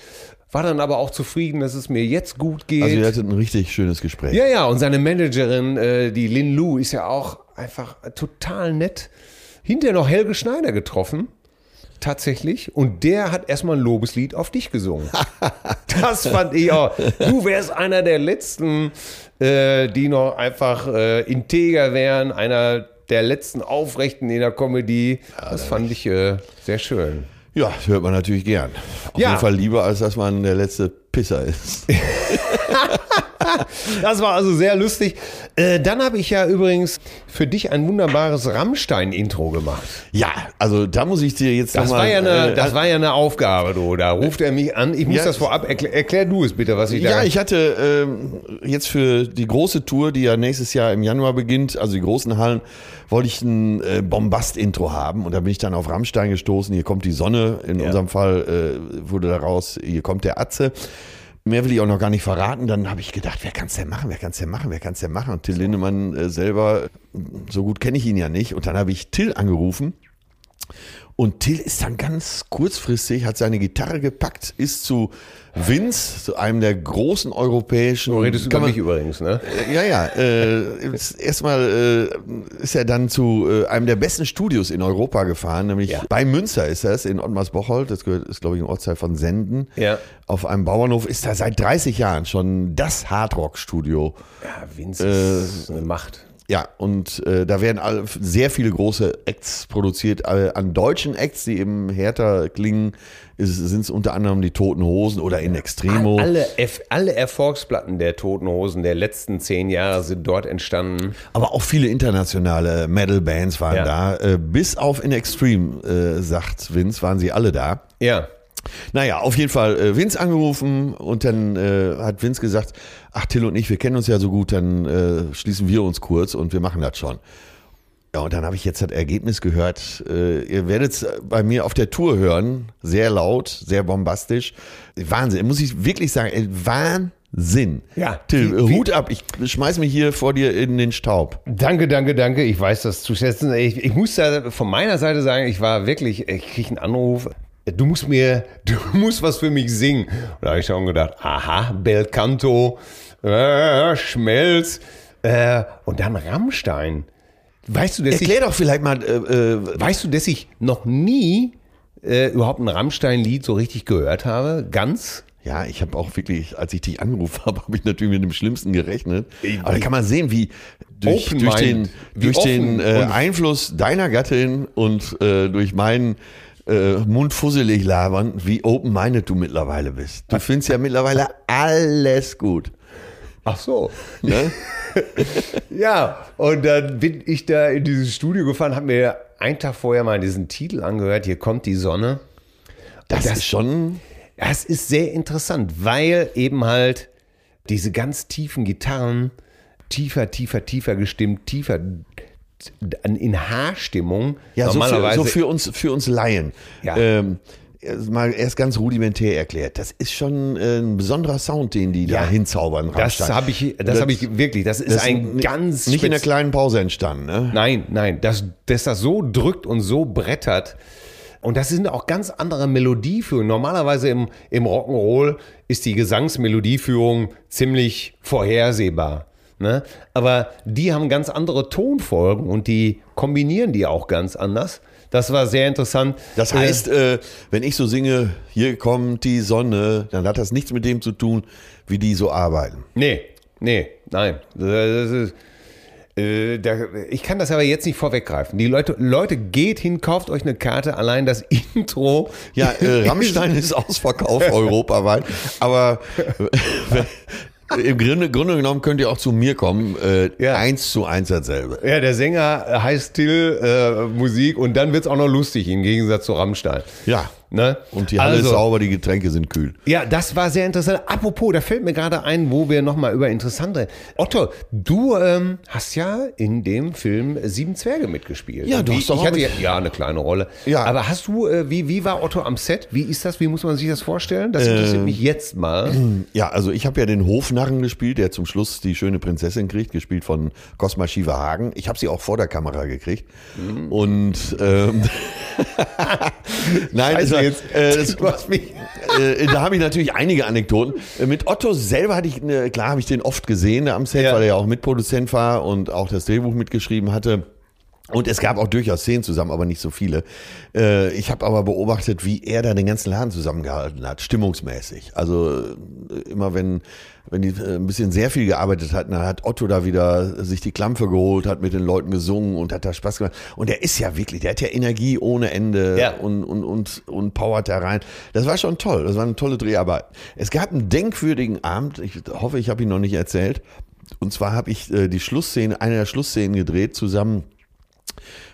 war dann aber auch zufrieden, dass es mir jetzt gut geht. Also ihr hattet ein richtig schönes Gespräch. Ja, ja, und seine Managerin, äh, die Lin Lu, ist ja auch einfach total nett. Hinterher noch Helge Schneider getroffen, tatsächlich. Und der hat erstmal ein Lobeslied auf dich gesungen. das fand ich auch. Du wärst einer der letzten, äh, die noch einfach äh, integer wären, einer der letzten Aufrechten in der Comedy. das fand ich äh, sehr schön. Ja, das hört man natürlich gern. Auf ja. jeden Fall lieber, als dass man der letzte Pisser ist. das war also sehr lustig. Äh, dann habe ich ja übrigens für dich ein wunderbares Rammstein-Intro gemacht. Ja, also da muss ich dir jetzt das war ja eine, äh, Das war ja eine Aufgabe, du. Da ruft er mich an. Ich muss ja, das vorab, erklär, erklär, du es bitte, was ich da... Ja, ich hatte äh, jetzt für die große Tour, die ja nächstes Jahr im Januar beginnt, also die großen Hallen, wollte ich ein äh, Bombast-Intro haben und da bin ich dann auf Rammstein gestoßen. Hier kommt die Sonne, in ja. unserem Fall äh, wurde daraus, hier kommt der Atze. Mehr will ich auch noch gar nicht verraten. Dann habe ich gedacht, wer kann es denn machen? Wer kann es denn machen? Wer kann es denn machen? Und Till Lindemann äh, selber, so gut kenne ich ihn ja nicht. Und dann habe ich Till angerufen und Till ist dann ganz kurzfristig, hat seine Gitarre gepackt, ist zu Vince, zu einem der großen europäischen. Du redest über mich übrigens, ne? Äh, ja, ja. Äh, erstmal äh, ist er dann zu äh, einem der besten Studios in Europa gefahren, nämlich ja. bei Münster ist das, in Ottmarsbocholt. Das gehört, ist, glaube ich, ein Ortsteil von Senden. Ja. Auf einem Bauernhof ist da seit 30 Jahren schon das Hardrock-Studio. Ja, Vince ist äh, eine Macht. Ja, und äh, da werden all, sehr viele große Acts produziert. An deutschen Acts, die eben härter klingen, sind es unter anderem die Toten Hosen oder In Extremo. Alle, alle Erfolgsplatten der Toten Hosen der letzten zehn Jahre sind dort entstanden. Aber auch viele internationale Metal-Bands waren ja. da. Äh, bis auf In Extreme, äh, sagt Vince, waren sie alle da. Ja. Naja, auf jeden Fall äh, Vince angerufen und dann äh, hat Vince gesagt, ach Till und ich, wir kennen uns ja so gut, dann äh, schließen wir uns kurz und wir machen das schon. Ja, und dann habe ich jetzt das Ergebnis gehört. Äh, ihr werdet es bei mir auf der Tour hören. Sehr laut, sehr bombastisch. Wahnsinn, muss ich wirklich sagen, Wahnsinn. Ja. Till, wie, Hut ab, ich schmeiß mich hier vor dir in den Staub. Danke, danke, danke. Ich weiß das zu schätzen. Ich, ich muss da von meiner Seite sagen, ich war wirklich, ich kriege einen Anruf du musst mir, du musst was für mich singen. Und da habe ich schon gedacht, aha, Bel Canto, äh, Schmelz äh, und dann Rammstein. Weißt du, dass Erklär ich, doch vielleicht mal. Äh, äh, weißt du, dass ich noch nie äh, überhaupt ein Rammstein-Lied so richtig gehört habe? Ganz? Ja, ich habe auch wirklich, als ich dich angerufen habe, habe ich natürlich mit dem Schlimmsten gerechnet. Aber da kann man sehen, wie durch, durch den, durch den äh, Einfluss deiner Gattin und äh, durch meinen äh, mundfusselig labern, wie open-minded du mittlerweile bist. Du findest ja mittlerweile alles gut. Ach so. Ne? ja, und dann bin ich da in dieses Studio gefahren, habe mir einen Tag vorher mal diesen Titel angehört, Hier kommt die Sonne. Das, das ist schon. Das ist sehr interessant, weil eben halt diese ganz tiefen Gitarren tiefer, tiefer, tiefer gestimmt, tiefer in Haarstimmung. Ja, normalerweise. So für, so für uns, für uns Laien. Ja. Ähm, mal erst ganz rudimentär erklärt. Das ist schon äh, ein besonderer Sound, den die ja, da hinzaubern. Das habe ich, das, das habe ich wirklich. Das ist das ein ganz nicht in der kleinen Pause entstanden. Ne? Nein, nein, dass, dass das so drückt und so brettert. Und das sind auch ganz andere Melodieführungen. Normalerweise im, im Rock'n'Roll ist die Gesangsmelodieführung ziemlich vorhersehbar. Ne? Aber die haben ganz andere Tonfolgen und die kombinieren die auch ganz anders. Das war sehr interessant. Das äh, heißt, äh, wenn ich so singe, hier kommt die Sonne, dann hat das nichts mit dem zu tun, wie die so arbeiten. Nee, nee, nein. Das ist, äh, ich kann das aber jetzt nicht vorweggreifen. Die Leute, Leute, geht hin, kauft euch eine Karte. Allein das Intro. Ja, äh, Rammstein ist ausverkauft europaweit. Aber Im Grunde, Grunde, genommen könnt ihr auch zu mir kommen. Äh, ja. Eins zu eins dasselbe. Ja, der Sänger heißt Till äh, Musik und dann wird es auch noch lustig im Gegensatz zu Rammstein. Ja. Ne? Und die Halle also, ist sauber, die Getränke sind kühl. Ja, das war sehr interessant. Apropos, da fällt mir gerade ein, wo wir nochmal über interessante. Otto, du ähm, hast ja in dem Film Sieben Zwerge mitgespielt. Ja, du hast doch ich hatte ja, ja, eine kleine Rolle. Ja. Aber hast du, äh, wie, wie war Otto am Set? Wie ist das? Wie muss man sich das vorstellen? Das interessiert äh, mich jetzt mal. Ja, also ich habe ja den Hofnarren gespielt, der zum Schluss die schöne Prinzessin kriegt, gespielt von Cosma Shiva Hagen. Ich habe sie auch vor der Kamera gekriegt. Mhm. Und ähm, nein, es war, jetzt, äh, das, äh, da habe ich natürlich einige Anekdoten. Äh, mit Otto selber hatte ich, ne, klar habe ich den oft gesehen am Set, ja. weil er ja auch Mitproduzent war und auch das Drehbuch mitgeschrieben hatte. Und es gab auch durchaus Szenen zusammen, aber nicht so viele. Äh, ich habe aber beobachtet, wie er da den ganzen Laden zusammengehalten hat, stimmungsmäßig. Also äh, immer wenn, wenn die äh, ein bisschen sehr viel gearbeitet hatten, dann hat Otto da wieder sich die Klampfe geholt, hat mit den Leuten gesungen und hat da Spaß gemacht. Und er ist ja wirklich, der hat ja Energie ohne Ende ja. und, und, und, und powert da rein. Das war schon toll. Das war eine tolle Dreharbeit. Es gab einen denkwürdigen Abend, ich hoffe, ich habe ihn noch nicht erzählt. Und zwar habe ich die Schlussszene, eine der Schlussszenen gedreht, zusammen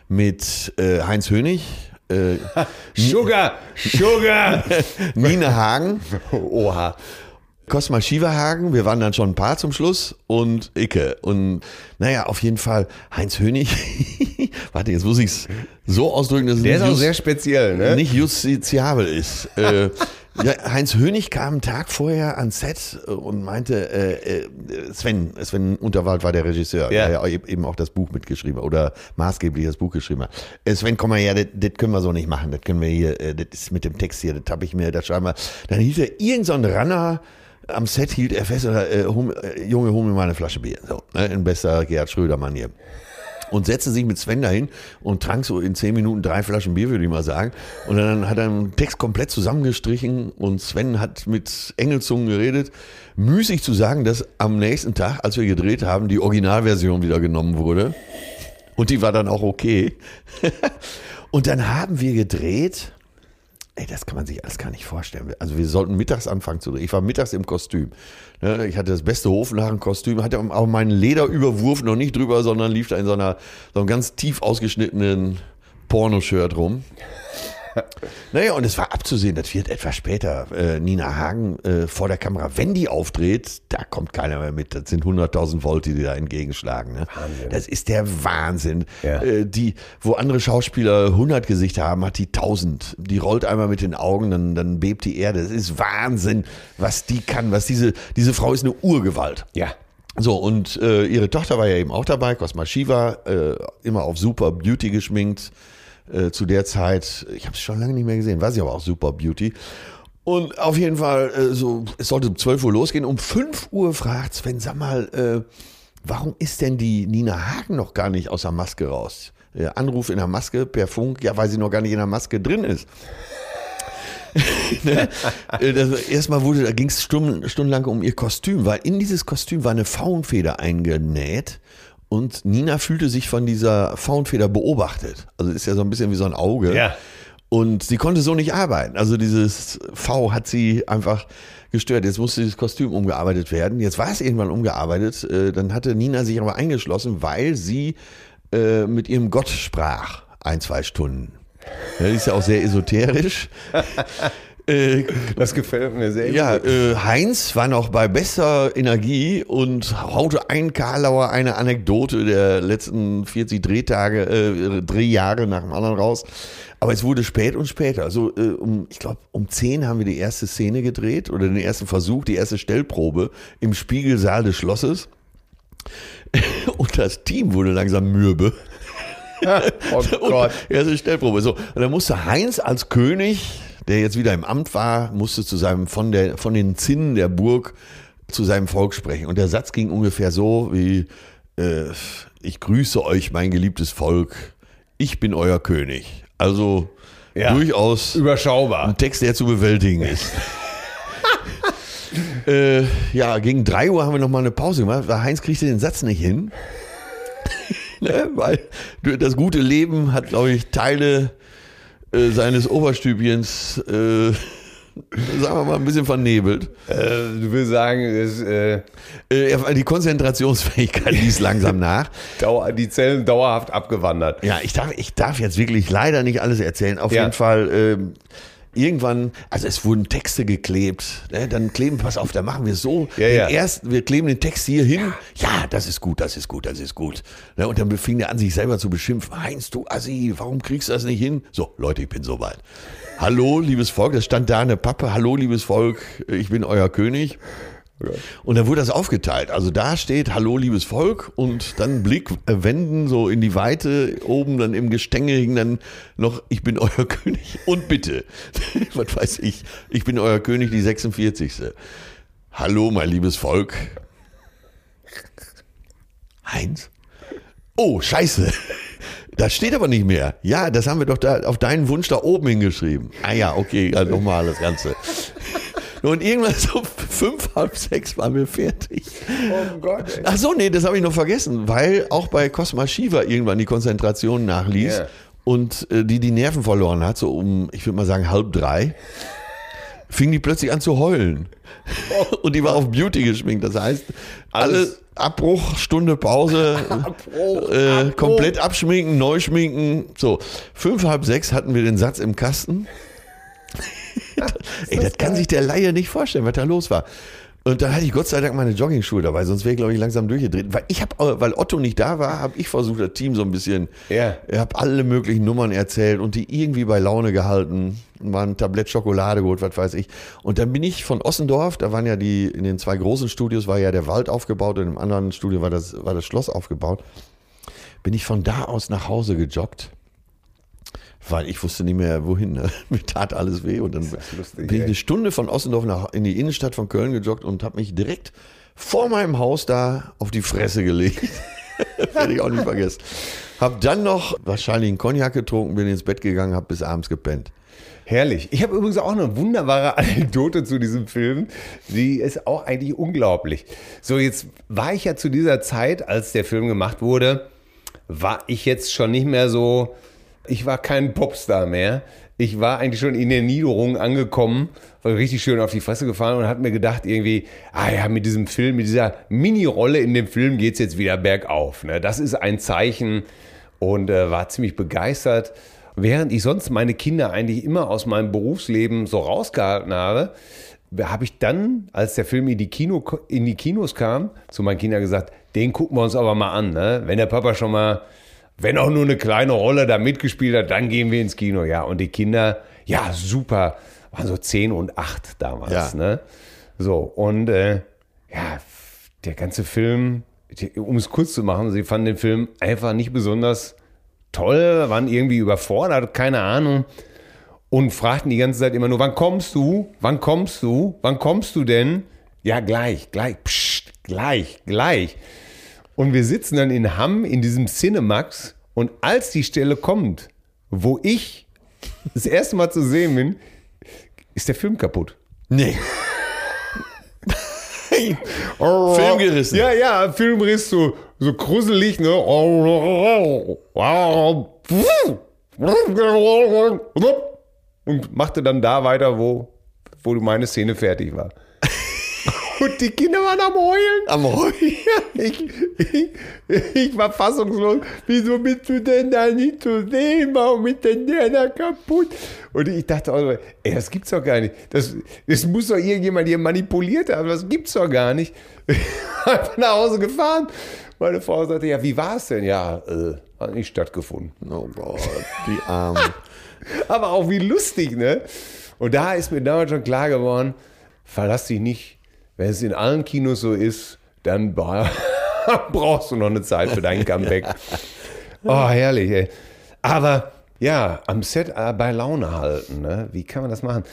mit äh, Heinz Hönig. Äh, Sugar, Sugar. Nina Hagen. Oha. Cosma Schieverhagen, wir waren dann schon ein paar zum Schluss und Icke. Und naja, auf jeden Fall Heinz Hönig. Warte, jetzt muss ich es so ausdrücken, dass es Der ist auch sehr speziell, ne? nicht justiziabel ist. äh, ja, Heinz Hönig kam einen Tag vorher ans Set und meinte, äh, äh, Sven, Sven Unterwald war der Regisseur, ja. der ja eben auch das Buch mitgeschrieben hat oder maßgeblich das Buch geschrieben hat. Äh, Sven, komm mal her, das, können wir so nicht machen, das können wir hier, äh, das ist mit dem Text hier, das habe ich mir, das schreiben wir. Dann hielt er irgendein so Runner, am Set hielt er fest, äh, hum, äh, Junge, hol mir mal eine Flasche Bier. So, ne, in bester Gerhard Schröder-Manier. und setzte sich mit Sven dahin und trank so in zehn Minuten drei Flaschen Bier, würde ich mal sagen. Und dann hat er einen Text komplett zusammengestrichen und Sven hat mit Engelzungen geredet. Müßig zu sagen, dass am nächsten Tag, als wir gedreht haben, die Originalversion wieder genommen wurde. Und die war dann auch okay. und dann haben wir gedreht Ey, das kann man sich alles gar nicht vorstellen. Also wir sollten mittags anfangen zu drehen. Ich war mittags im Kostüm. Ne, ich hatte das beste Hofnarrenkostüm, hatte auch meinen Lederüberwurf noch nicht drüber, sondern lief da in so, einer, so einem ganz tief ausgeschnittenen Pornoshirt rum. naja, und es war abzusehen, das wird etwas später äh, Nina Hagen äh, vor der Kamera, wenn die aufdreht, da kommt keiner mehr mit. Das sind 100.000 Volt, die, die da entgegenschlagen. Ne? Wahnsinn. Das ist der Wahnsinn. Ja. Äh, die, wo andere Schauspieler 100 Gesichter haben, hat die 1000. Die rollt einmal mit den Augen, dann, dann bebt die Erde. Das ist Wahnsinn, was die kann. Was diese, diese Frau ist eine Urgewalt. Ja. So, und äh, ihre Tochter war ja eben auch dabei, Cosma Shiva, äh, immer auf super Beauty geschminkt, äh, zu der Zeit, ich habe es schon lange nicht mehr gesehen, weiß ich aber auch Super Beauty. Und auf jeden Fall, äh, so, es sollte um 12 Uhr losgehen. Um 5 Uhr fragt Sven, sag mal, äh, warum ist denn die Nina Hagen noch gar nicht aus der Maske raus? Äh, Anruf in der Maske per Funk, ja, weil sie noch gar nicht in der Maske drin ist. ne? Äh, erstmal wurde, da ging es stunden, stundenlang um ihr Kostüm, weil in dieses Kostüm war eine Faunfeder eingenäht und Nina fühlte sich von dieser Faunfeder beobachtet. Also ist ja so ein bisschen wie so ein Auge. Ja. Und sie konnte so nicht arbeiten. Also dieses V hat sie einfach gestört. Jetzt musste dieses Kostüm umgearbeitet werden. Jetzt war es irgendwann umgearbeitet. Äh, dann hatte Nina sich aber eingeschlossen, weil sie äh, mit ihrem Gott sprach. Ein, zwei Stunden. Die ist ja auch sehr esoterisch. Äh, das gefällt mir sehr. Ja, äh, Heinz war noch bei bester Energie und haute ein Karlauer eine Anekdote der letzten 40 Drehtage, äh, Drehjahre nach dem anderen raus. Aber es wurde spät und später. Also äh, um, ich glaube, um 10 haben wir die erste Szene gedreht oder den ersten Versuch, die erste Stellprobe im Spiegelsaal des Schlosses. Und das Team wurde langsam mürbe. oh Gott. erste Stellprobe. So, und dann musste Heinz als König der jetzt wieder im Amt war, musste zu seinem, von, der, von den Zinnen der Burg zu seinem Volk sprechen. Und der Satz ging ungefähr so wie, äh, ich grüße euch, mein geliebtes Volk, ich bin euer König. Also ja, durchaus überschaubar. Ein Text, der zu bewältigen ist. äh, ja, gegen drei Uhr haben wir nochmal eine Pause gemacht, weil Heinz kriegte den Satz nicht hin. ne, weil das gute Leben hat, glaube ich, Teile äh, seines Oberstübchens, äh, sagen wir mal, ein bisschen vernebelt. Äh, du willst sagen, es, äh, äh die Konzentrationsfähigkeit ließ langsam nach. Dauer, die Zellen dauerhaft abgewandert. Ja, ich darf, ich darf jetzt wirklich leider nicht alles erzählen. Auf ja. jeden Fall. Irgendwann, also es wurden Texte geklebt, ne, dann kleben, pass auf, da machen wir so, ja, ja. erst, wir kleben den Text hier hin, ja, das ist gut, das ist gut, das ist gut. Ne, und dann fing er an, sich selber zu beschimpfen, Heinz, du Assi, warum kriegst du das nicht hin? So, Leute, ich bin soweit. Hallo, liebes Volk, das stand da eine Pappe, hallo, liebes Volk, ich bin euer König. Und dann wurde das aufgeteilt. Also da steht Hallo, liebes Volk und dann Blick wenden so in die Weite. Oben dann im Gestänge hing dann noch Ich bin euer König und bitte. Was weiß ich. Ich bin euer König, die 46. Hallo, mein liebes Volk. Heinz? Oh, scheiße. Das steht aber nicht mehr. Ja, das haben wir doch da auf deinen Wunsch da oben hingeschrieben. Ah ja, okay, ja, nochmal das Ganze. Und irgendwann so fünf, halb sechs waren wir fertig. Oh Gott. Ey. Ach so, nee, das habe ich noch vergessen, weil auch bei Cosma Shiva irgendwann die Konzentration nachließ yeah. und äh, die die Nerven verloren hat, so um, ich würde mal sagen, halb drei, fing die plötzlich an zu heulen. Oh. Und die war auf Beauty geschminkt. Das heißt, alle Abbruch, Stunde Pause, Abbruch, äh, Abbruch. komplett abschminken, neu schminken. So, fünf, halb sechs hatten wir den Satz im Kasten. Ey, das, kann sich der Laie nicht vorstellen, was da los war. Und dann hatte ich Gott sei Dank meine Joggingschuhe dabei, sonst wäre ich, glaube ich, langsam durchgedreht. Weil ich habe, weil Otto nicht da war, habe ich versucht, das Team so ein bisschen, ja. ich habe alle möglichen Nummern erzählt und die irgendwie bei Laune gehalten. Mal ein Tablett Schokolade geholt, was weiß ich. Und dann bin ich von Ossendorf, da waren ja die, in den zwei großen Studios war ja der Wald aufgebaut und im anderen Studio war das, war das Schloss aufgebaut. Bin ich von da aus nach Hause gejoggt weil ich wusste nicht mehr wohin. Ne? Mir tat alles weh und dann lustig, bin ich eine Stunde von Ossendorf nach, in die Innenstadt von Köln gejoggt und habe mich direkt vor meinem Haus da auf die Fresse gelegt. das werde ich auch nicht vergessen. Hab dann noch wahrscheinlich einen Cognac getrunken, bin ins Bett gegangen, hab bis abends gepennt. Herrlich. Ich habe übrigens auch eine wunderbare Anekdote zu diesem Film. Die ist auch eigentlich unglaublich. So, jetzt war ich ja zu dieser Zeit, als der Film gemacht wurde, war ich jetzt schon nicht mehr so, ich war kein Popstar mehr. Ich war eigentlich schon in der Niederung angekommen, war richtig schön auf die Fresse gefallen und hat mir gedacht, irgendwie, ah ja, mit diesem Film, mit dieser Mini-Rolle in dem Film geht es jetzt wieder bergauf. Ne? Das ist ein Zeichen und äh, war ziemlich begeistert. Während ich sonst meine Kinder eigentlich immer aus meinem Berufsleben so rausgehalten habe, habe ich dann, als der Film in die, Kino, in die Kinos kam, zu meinen Kindern gesagt, den gucken wir uns aber mal an. Ne? Wenn der Papa schon mal, wenn auch nur eine kleine Rolle da mitgespielt hat, dann gehen wir ins Kino. Ja, und die Kinder, ja, super, waren so 10 und 8 damals. Ja. Ne? So, und äh, ja, der ganze Film, um es kurz zu machen, sie fanden den Film einfach nicht besonders toll, waren irgendwie überfordert, keine Ahnung. Und fragten die ganze Zeit immer nur, wann kommst du? Wann kommst du? Wann kommst du denn? Ja, gleich, gleich, pst, gleich, gleich. Und wir sitzen dann in Hamm in diesem Cinemax und als die Stelle kommt, wo ich das erste Mal zu sehen bin, ist der Film kaputt. Nee. Film gerissen. Ja, ja, Filmriss, so, so gruselig, ne? Und machte dann da weiter, wo, wo meine Szene fertig war. Und die Kinder waren am Heulen. Am Heulen? ich, ich, ich, war fassungslos. Wieso bist du denn da nicht zu sehen? Warum ist denn der da kaputt? Und ich dachte, also, ey, das gibt's doch gar nicht. Das, das muss doch irgendjemand hier manipuliert haben. Das gibt's doch gar nicht. Ich bin einfach nach Hause gefahren. Meine Frau sagte, ja, wie war es denn? Ja, äh, hat nicht stattgefunden. Oh Gott, die Armen. Aber auch wie lustig, ne? Und da ist mir damals schon klar geworden, verlass dich nicht wenn es in allen Kinos so ist, dann brauchst du noch eine Zeit für dein Comeback. Oh, herrlich, ey. Aber ja, am Set äh, bei Laune halten, ne? Wie kann man das machen?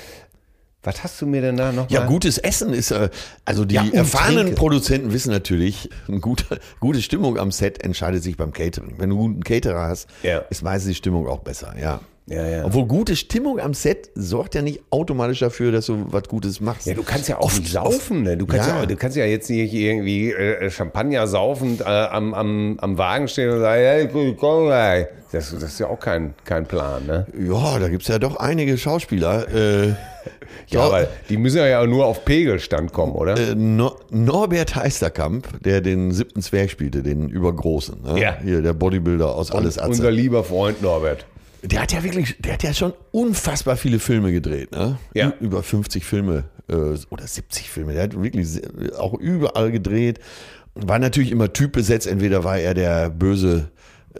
Was hast du mir denn da noch? Ja, gutes Essen ist, äh, also die ja, erfahrenen Trinke. Produzenten wissen natürlich, eine gute, gute Stimmung am Set entscheidet sich beim Catering. Wenn du einen guten Caterer hast, ja. ist meistens die Stimmung auch besser, ja. Ja, ja. Obwohl gute Stimmung am Set sorgt ja nicht automatisch dafür, dass du was Gutes machst. Ja, du kannst ja auch nicht saufen. Ne? Du, kannst ja. ja. du kannst ja jetzt nicht irgendwie äh, Champagner saufend äh, am, am, am Wagen stehen und sagen, hey, komm gleich. Das, das ist ja auch kein, kein Plan. Ne? Ja, da gibt es ja doch einige Schauspieler. Äh, ja, aber die müssen ja nur auf Pegelstand kommen, oder? Äh, no Norbert Heisterkamp, der den siebten Zwerg spielte, den übergroßen. Ne? Ja. Hier, der Bodybuilder aus Alles Atze. Unser lieber Freund Norbert. Der hat ja wirklich, der hat ja schon unfassbar viele Filme gedreht, ne? Ja. Über 50 Filme äh, oder 70 Filme. Der hat wirklich auch überall gedreht. War natürlich immer typbesetzt. Entweder war er der böse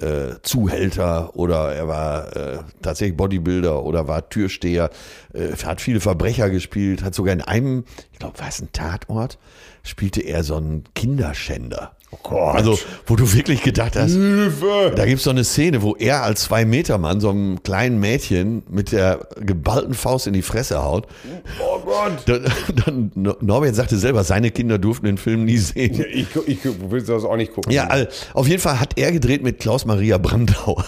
äh, Zuhälter oder er war äh, tatsächlich Bodybuilder oder war Türsteher. Äh, hat viele Verbrecher gespielt. Hat sogar in einem, ich glaube, war es ein Tatort, spielte er so einen Kinderschänder. Oh Gott. Also, wo du wirklich gedacht hast, Hilfe. da gibt es so eine Szene, wo er als Zwei-Meter-Mann so einem kleinen Mädchen mit der geballten Faust in die Fresse haut. Oh Gott. Dann, dann, Norbert sagte selber, seine Kinder durften den Film nie sehen. Ja, ich, ich, will das auch nicht gucken. Ja, auf jeden Fall hat er gedreht mit Klaus-Maria Brandauer.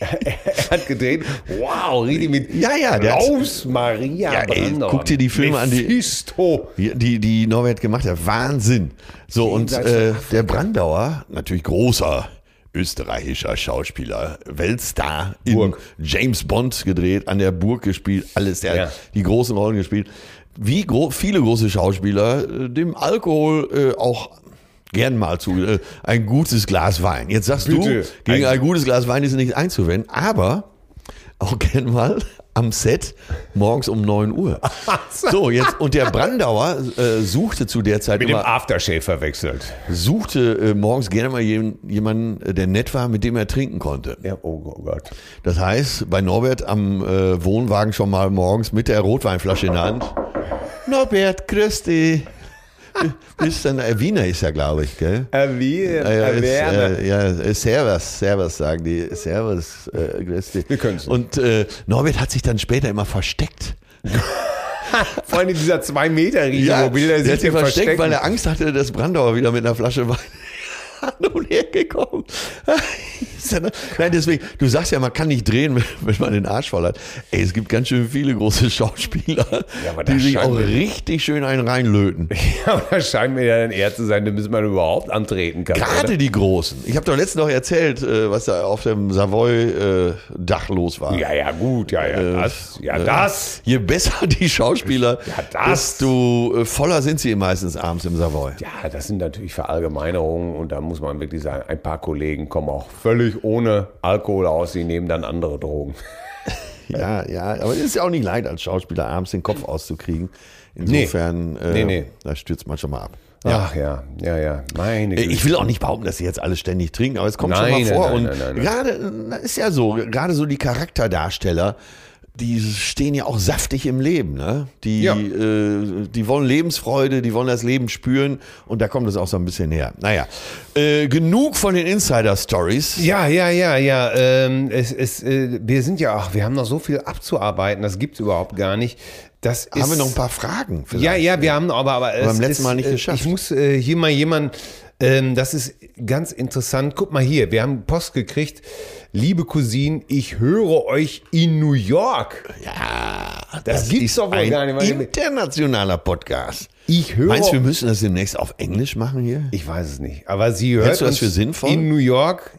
er hat gedreht. Wow, richtig mit ja, ja, Klaus Maria ja, ey, Guck dir die Filme Mephisto. an, die, die, die Norbert gemacht hat. Wahnsinn. So, und äh, der Brandauer, natürlich großer österreichischer Schauspieler, Weltstar in Burg. James Bond gedreht, an der Burg gespielt, alles, der ja. die großen Rollen gespielt. Wie gro viele große Schauspieler äh, dem Alkohol äh, auch gern mal zu. Äh, ein gutes Glas Wein. Jetzt sagst Bitte. du, gegen ein, gutes Glas Wein ist nicht einzuwenden, aber auch gern mal am Set morgens um 9 Uhr. So, jetzt, und der Brandauer äh, suchte zu der Zeit. Mit immer, dem Aftershave verwechselt. Suchte äh, morgens gerne mal jemanden, der nett war, mit dem er trinken konnte. Ja, oh Gott. Das heißt, bei Norbert am äh, Wohnwagen schon mal morgens mit der Rotweinflasche in der Hand. Norbert, grüß dich bist dann, äh, Wiener ist ja, glaube ich, gell? Äh, Wiener, äh, äh, ja, äh, Servus, Servus sagen die. Servus, äh, grüß dich. Wir können Und äh, Norbert hat sich dann später immer versteckt. Vor allem in dieser zwei Meter Riesenmobil, ja, der hat sich versteckt, weil er Angst hatte, dass Brandauer wieder mit einer Flasche Wein nun hergekommen? Nein, deswegen, du sagst ja, man kann nicht drehen, wenn man den Arsch voll hat. Ey, es gibt ganz schön viele große Schauspieler, ja, die sich auch richtig schön einen reinlöten. Ja, aber das scheint mir ja dann eher zu sein, bis man überhaupt antreten kann. Gerade oder? die Großen. Ich habe doch letztens noch erzählt, äh, was da auf dem Savoy-Dach los war. Ja, ja, gut, ja, ja, äh, das. Ja, das. Je besser die Schauspieler, ja, desto äh, voller sind sie meistens abends im Savoy. Ja, das sind natürlich Verallgemeinerungen und da muss man wirklich sagen, ein paar Kollegen kommen auch völlig ohne Alkohol aus, sie nehmen dann andere Drogen. ja, ja, aber es ist ja auch nicht leicht, als Schauspieler abends den Kopf auszukriegen. Insofern, nee. Äh, nee, nee. da stürzt man schon mal ab. Ja. Ach ja, ja, ja. Meine Güte. Ich will auch nicht behaupten, dass sie jetzt alle ständig trinken, aber es kommt nein, schon mal vor. Nein, nein, und gerade, ist ja so, gerade so die Charakterdarsteller, die stehen ja auch saftig im Leben. Ne? Die, ja. äh, die wollen Lebensfreude, die wollen das Leben spüren und da kommt es auch so ein bisschen her. Naja, äh, genug von den Insider-Stories. Ja, ja, ja, ja. Ähm, es, es, äh, wir sind ja, ach, wir haben noch so viel abzuarbeiten, das gibt es überhaupt gar nicht. Das haben ist, wir noch ein paar Fragen? Vielleicht? Ja, ja, wir haben aber, aber, aber beim letzten ist, Mal nicht äh, geschafft. Ich muss äh, hier mal jemanden, ähm, das ist ganz interessant. Guck mal hier, wir haben Post gekriegt liebe Cousine, ich höre euch in New York. Ja, das, das gibt's doch wohl ein gar nicht. internationaler Podcast. Ich höre. Meinst du, wir müssen das demnächst auf Englisch machen hier? Ich weiß es nicht. Aber sie hört Hältst du das für sinnvoll? in New York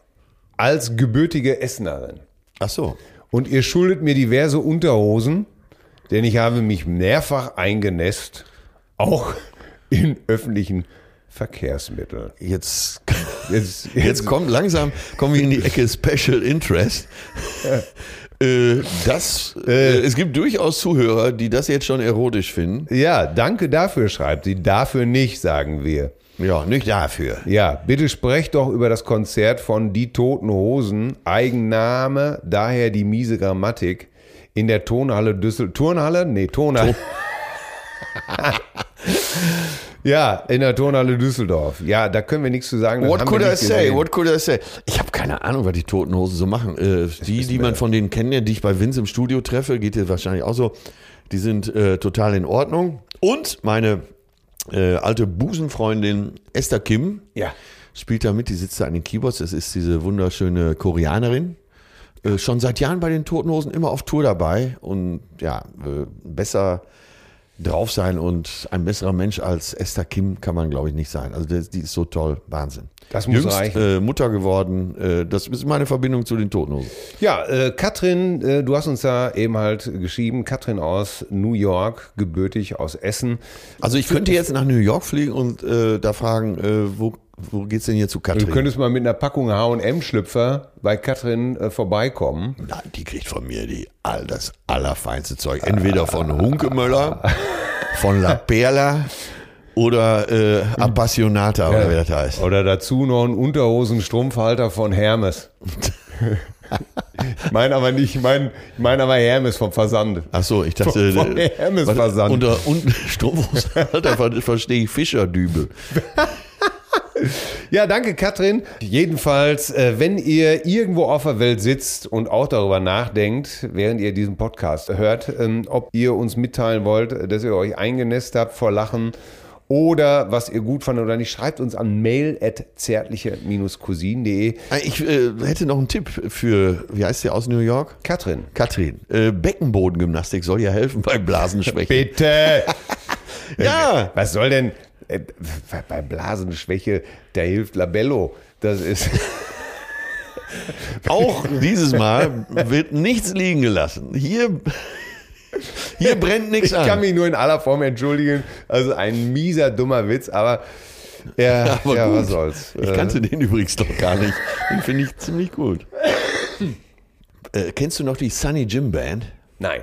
als gebürtige Essenerin. Ach so. Und ihr schuldet mir diverse Unterhosen, denn ich habe mich mehrfach eingenässt, auch in öffentlichen Verkehrsmittel. Jetzt, jetzt, jetzt kommt langsam, kommen wir in die Ecke Special Interest. Äh, das, äh, es gibt durchaus Zuhörer, die das jetzt schon erotisch finden. Ja, danke dafür, schreibt sie. Dafür nicht, sagen wir. Ja, nicht dafür. Ja, bitte sprecht doch über das Konzert von Die Toten Hosen. Eigenname, daher die miese Grammatik. In der Tonhalle Düsseldorf. Turnhalle? Nee, Tonhalle. Ja, in der Turnhalle Düsseldorf. Ja, da können wir nichts zu sagen. What could I say? Gesehen. What could I say? Ich habe keine Ahnung, was die Toten Hosen so machen. Äh, die, die man von denen kennt, die ich bei Vince im Studio treffe, geht dir wahrscheinlich auch so. Die sind äh, total in Ordnung. Und meine äh, alte Busenfreundin Esther Kim ja. spielt da mit. Die sitzt da an den Keyboards. Das ist diese wunderschöne Koreanerin. Äh, schon seit Jahren bei den Toten Hosen immer auf Tour dabei. Und ja, äh, besser drauf sein und ein besserer Mensch als Esther Kim kann man, glaube ich, nicht sein. Also die ist so toll, Wahnsinn. Das muss Jüngst, reichen. Äh, Mutter geworden, äh, das ist meine Verbindung zu den Totenhosen. Ja, äh, Katrin, äh, du hast uns da eben halt geschrieben, Katrin aus New York, gebürtig aus Essen. Also ich könnte jetzt nach New York fliegen und äh, da fragen, äh, wo wo geht's denn hier zu Katrin? Du könntest mal mit einer Packung H&M-Schlüpfer bei Katrin äh, vorbeikommen. Na, die kriegt von mir die all das allerfeinste Zeug. Entweder von Hunkemöller, von La Perla oder äh, Appassionata oder ja. wie das heißt. Oder dazu noch ein Unterhosen-Strumpfhalter von Hermes. ich meine aber nicht, ich meine ich mein aber Hermes vom Versand. Ach so, ich dachte, von, von Hermes Versand. Unter, unter Strumpfhalter verstehe ich Fischerdübel. Ja, danke, Katrin. Jedenfalls, äh, wenn ihr irgendwo auf der Welt sitzt und auch darüber nachdenkt, während ihr diesen Podcast hört, ähm, ob ihr uns mitteilen wollt, dass ihr euch eingenässt habt vor Lachen oder was ihr gut fandet oder nicht, schreibt uns an mail at zärtliche-cousin.de. Äh, ich äh, hätte noch einen Tipp für, wie heißt der aus New York? Katrin. Katrin. Äh, Beckenbodengymnastik soll ja helfen beim Blasenschwächen. Bitte! ja! Was soll denn, äh, bei Blasenschwäche, da hilft Labello. Das ist. Auch dieses Mal wird nichts liegen gelassen. Hier, hier brennt nichts an. Ich kann mich nur in aller Form entschuldigen. Also ein mieser, dummer Witz, aber ja, aber ja was soll's. Ich kannte den übrigens doch gar nicht. Den finde ich ziemlich gut. Äh, kennst du noch die Sunny Jim Band? Nein.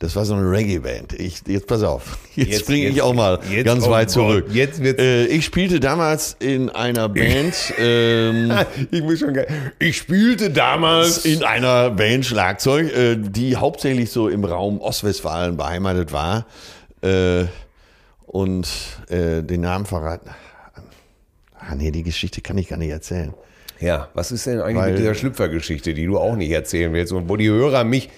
Das war so eine Reggae-Band. Ich, jetzt pass auf. Jetzt, jetzt springe ich auch mal ganz oh weit zurück. Jetzt wird's äh, ich spielte damals in einer Band. ähm, ich muss schon. Ich spielte damals in einer Band Schlagzeug, äh, die hauptsächlich so im Raum Ostwestfalen beheimatet war. Äh, und äh, den Namen verraten. Ah, nee, die Geschichte kann ich gar nicht erzählen. Ja, was ist denn eigentlich Weil, mit dieser Schlüpfergeschichte, die du auch nicht erzählen willst und wo die Hörer mich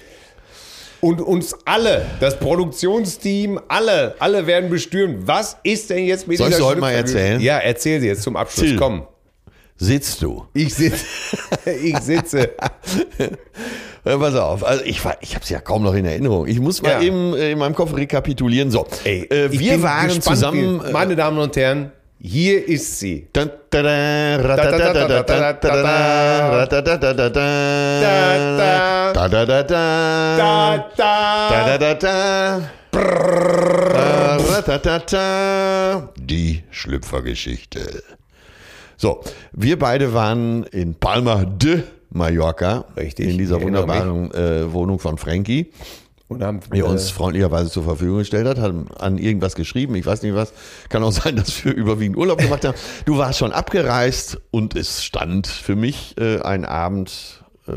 und uns alle, das Produktionsteam, alle, alle werden bestürmt. Was ist denn jetzt mit Sollst dieser du heute mal erzählen? Ja, erzähl sie jetzt zum Abschluss. Till. Komm. sitzt du. Ich sitze. ich sitze. Ja, pass auf, also ich, war- ich habe es ja kaum noch in Erinnerung. Ich muss mal Ja. eben äh, in meinem Kopf rekapitulieren. So, Ey, äh, ich wir waren gespannt, zusammen. wie- Meine Damen und Herren, hier ist sie. Die Schlüpfergeschichte. So, wir beide waren in Palma de Mallorca. Richtig. In dieser wunderbaren äh, Wohnung von Frankie. Und haben die er äh, uns freundlicherweise zur Verfügung gestellt hat, hat an irgendwas geschrieben, ich weiß nicht was. Kann auch sein, dass wir überwiegend Urlaub gemacht haben. Du warst schon abgereist und es stand für mich äh, ein Abend äh,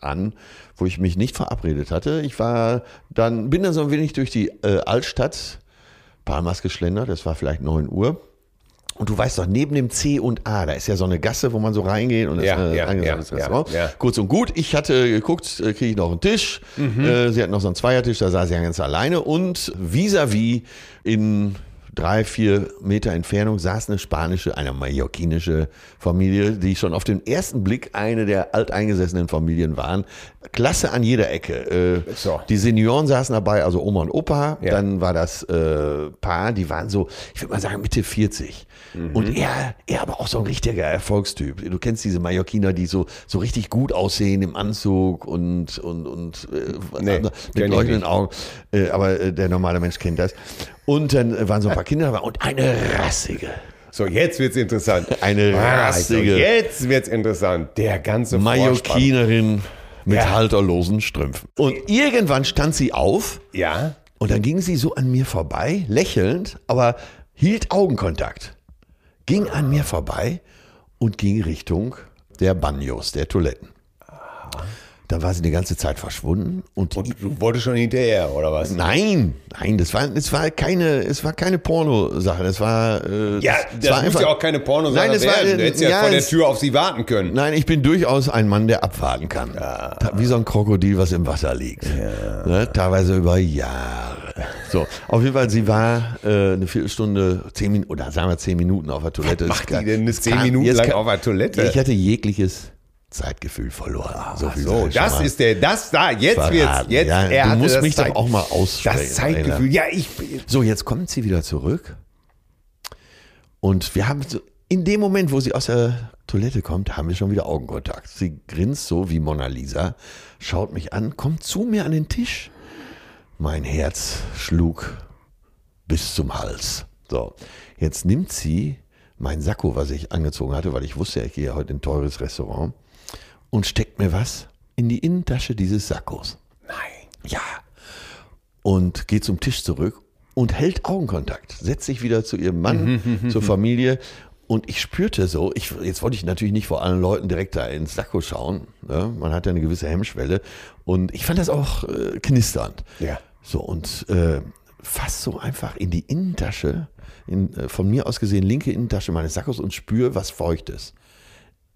an, wo ich mich nicht verabredet hatte. Ich war dann, bin dann so ein wenig durch die äh, Altstadt Palmas geschlendert, es war vielleicht 9 Uhr. Und du weißt doch, neben dem C und A, da ist ja so eine Gasse, wo man so reingeht und das Ja, ist ein ja, angesagtes ja, Restaurant. ja, ja. Kurz und gut, ich hatte geguckt, äh, kriege ich noch einen Tisch. Mhm. Äh, sie hat noch so einen Zweiertisch, da saß sie ja ganz alleine. Und vis-à-vis in drei, vier Meter Entfernung saß eine spanische, eine mallorquinische Familie, die schon auf den ersten Blick eine der alteingesessenen Familien waren. Klasse an jeder Ecke. Äh, So. Die Senioren saßen dabei, also Oma und Opa. Ja. Dann war das äh, Paar, die waren so, ich würde mal sagen, Mitte 40. Mhm. Und er, er aber auch so ein richtiger Erfolgstyp. Du kennst diese Mallorquiner, die so, so richtig gut aussehen im Anzug und, und, und äh, Nee, mit leuchtenden. Augen. Äh, aber äh, der normale Mensch kennt das. Und dann waren so ein paar Kinder dabei und eine rassige. So, jetzt wird's interessant. Eine Ah, so, rassige- jetzt wird's interessant. Der ganze. Mallorquinerin mit Ja. halterlosen Strümpfen. Und irgendwann stand sie auf Ja. Und dann ging sie so an mir vorbei, lächelnd, aber hielt Augenkontakt. Ging an mir vorbei und ging Richtung der Bagnos, der Toiletten. Dann war sie die ganze Zeit verschwunden und, Und du wolltest schon hinterher, oder was? nein, nein, das war, das war keine, es war keine Pornosache, das war, äh, Ja, das das war muss ja auch keine Porno Nein, das war-. Du hättest ja, ja, vor der Tür auf sie warten können. Nein, ich bin durchaus ein Mann, der abwarten kann. Ta- Wie so ein Krokodil, was im Wasser liegt. Ne? Teilweise über Jahre. So, auf jeden Fall, sie war äh, eine Viertelstunde, zehn Minuten, oder sagen wir zehn Minuten auf der Toilette. Was macht die denn es zehn Minuten lang auf der Toilette? Ich hatte jegliches Zeitgefühl verloren. so viel So, das mal. ist der, das da, jetzt Verraten. wird's, jetzt, Ja, er du musst mich doch Zeit- auch mal aussprechen, Das Zeitgefühl, ja, ich, So, jetzt kommt sie wieder zurück. Und wir haben so, in dem Moment, wo sie aus der Toilette kommt, haben wir schon wieder Augenkontakt. Sie grinst so wie Mona Lisa, schaut mich an, kommt zu mir an den Tisch. Mein Herz schlug bis zum Hals. So, jetzt nimmt sie mein Sakko, was ich angezogen hatte, weil ich wusste, ich gehe heute in ein teures Restaurant, und steckt mir was in die Innentasche dieses Sakkos. nein. Ja. Und geht zum Tisch zurück und hält Augenkontakt, setzt sich wieder zu ihrem Mann, zur Familie. Und ich spürte so, ich, jetzt wollte ich natürlich nicht vor allen Leuten direkt da ins Sakko schauen. Ne? Man hat ja eine gewisse Hemmschwelle. Und ich fand das auch äh, knisternd. Ja. So, und äh, fast so einfach in die Innentasche, in, äh, von mir aus gesehen linke Innentasche meines Sakkos und spüre was Feuchtes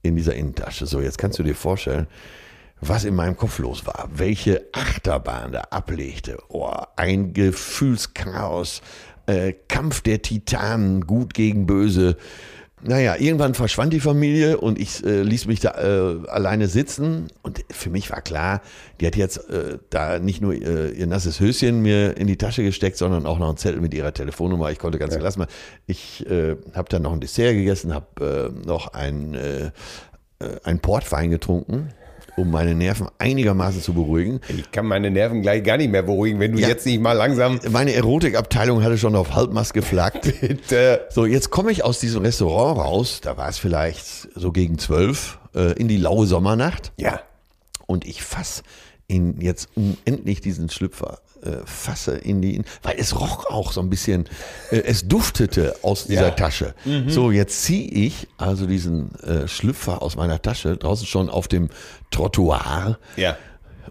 in dieser Innentasche. So, jetzt kannst du dir vorstellen, was in meinem Kopf los war, welche Achterbahn da ablegte. Oh, ein Gefühlschaos, äh, Kampf der Titanen, gut gegen böse. Naja, irgendwann verschwand die Familie und ich äh, ließ mich da äh, alleine sitzen. Und für mich war klar, die hat jetzt äh, da nicht nur äh, ihr nasses Höschen mir in die Tasche gesteckt, sondern auch noch einen Zettel mit ihrer Telefonnummer. Ich konnte ganz gelassen machen. Ich äh, habe dann noch ein Dessert gegessen, habe äh, noch ein, ein Portwein getrunken, um meine Nerven einigermaßen zu beruhigen. Ich kann meine Nerven gleich gar nicht mehr beruhigen, wenn du Ja. jetzt nicht mal langsam Meine Erotikabteilung hatte schon auf Halbmast geflaggt. bitte. So, jetzt komme ich aus diesem Restaurant raus, da war es vielleicht so gegen zwölf, äh, in die laue Sommernacht Ja. und ich fass in jetzt unendlich diesen Schlüpfer, äh, fasse in die, weil es roch auch so ein bisschen, äh, es duftete aus dieser Ja. Tasche. So, jetzt ziehe ich also diesen äh, Schlüpfer aus meiner Tasche, draußen schon auf dem Trottoir Ja.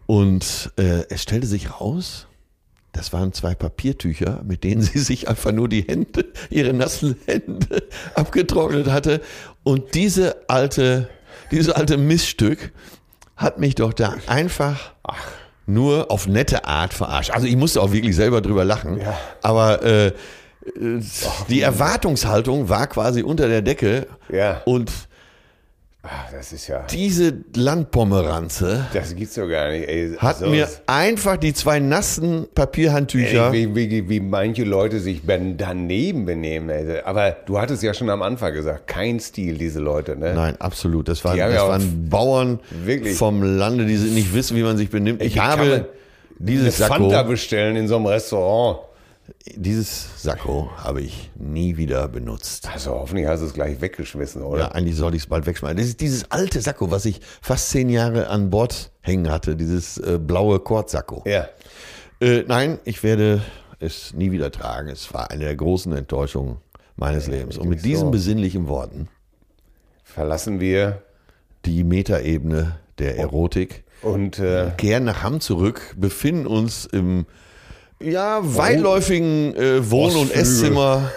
und äh, es stellte sich raus, das waren zwei Papiertücher, mit denen sie sich einfach nur die Hände, ihre nassen Hände abgetrocknet hatte. Und diese alte, dieses alte Missstück hat mich doch da einfach nur auf nette Art verarscht. Also ich musste auch wirklich selber drüber lachen. Ja. Aber äh, die Erwartungshaltung war quasi unter der Decke. Ja. Und Ach, das ist ja. Diese Landpomeranze Das gibt's doch gar nicht. Ey, hat so- mir einfach die zwei nassen Papierhandtücher. Ey, wie, wie, wie manche Leute sich ben- daneben benehmen. Ey. Aber du hattest ja schon am Anfang gesagt, kein Stil, diese Leute. Ne? Nein, absolut. Das waren, das ja waren Bauern wirklich- vom Lande, die nicht wissen, wie man sich benimmt. Ich kann habe dieses Fanta bestellen in so einem Restaurant. Dieses Sakko habe ich nie wieder benutzt. Also hoffentlich hast du es gleich weggeschmissen, oder? Ja, eigentlich sollte ich es bald wegschmeißen. Das ist dieses alte Sakko, was ich fast zehn Jahre an Bord hängen hatte, dieses äh, blaue Kordsakko. Ja. Äh, nein, ich werde es nie wieder tragen. Es war eine der großen Enttäuschungen meines Lebens. Und mit so. diesen besinnlichen Worten Verlassen wir die Metaebene der Erotik. und äh, kehren nach Hamm zurück, befinden uns im ja, weitläufigen äh, Wohn- und. Esszimmer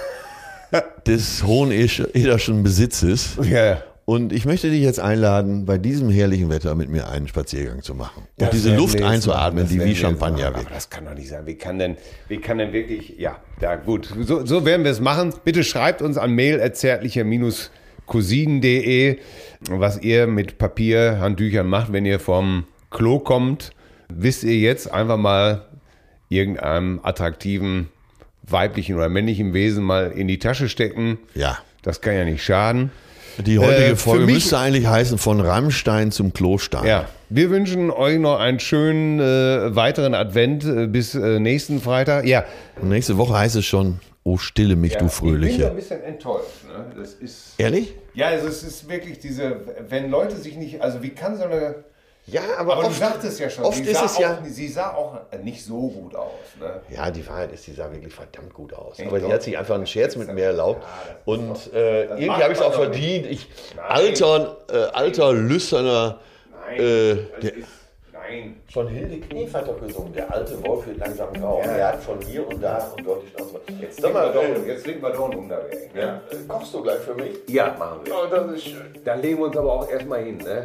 des Hohenederschen Besitzes. ja. Und ich möchte dich jetzt einladen, bei diesem herrlichen Wetter mit mir einen Spaziergang zu machen. Und Das diese werden Luft einzuatmen, die wie Champagner. Aber das kann doch nicht sein. Wie kann denn, wie kann denn wirklich, ja, da gut. So, so werden wir es machen. Bitte schreibt uns an mail.zärtlicher-cousinen.de, was ihr mit Papierhandtüchern macht, wenn ihr vom Klo kommt. Wisst ihr jetzt einfach mal irgendeinem attraktiven weiblichen oder männlichen Wesen mal in die Tasche stecken. Ja. Das kann ja nicht schaden. Die heutige Äh, Folge mich- müsste eigentlich heißen von Rammstein zum Klostein. Ja, wir wünschen euch noch einen schönen äh, weiteren Advent äh, bis äh, nächsten Freitag. Ja, Und nächste Woche heißt es schon, oh stille mich, du Ich bin Fröhliche. ein bisschen enttäuscht. Ne? Das ist Ehrlich? ja, also es ist wirklich diese, wenn Leute sich nicht, also wie kann so eine, Ja, aber du sagtest ja schon, oft sie, ist sah es ja- auch, sie sah auch nicht so gut aus. Ne? Ja, die Wahrheit ist, die sah wirklich verdammt gut aus. Echt Aber die doch? hat sich einfach einen Scherz mit mir erlaubt. Und das äh, irgendwie habe ich es auch verdient. Ich, alter, äh, alter, lüsterner. Nein, Äh, der- nein. Von Hilde Knief hat doch gesungen. Der alte Wolf wird langsam grau. Ja. Er hat von hier und da und dort die Schnauze. Jetzt Sag mal, legen wir doch, äh, jetzt legen wir doch einen Unterweg. Ne? ja, äh, kochst du gleich für mich? Ja, machen wir. Oh, das ist schön. Dann legen wir uns aber auch erstmal hin. Ne?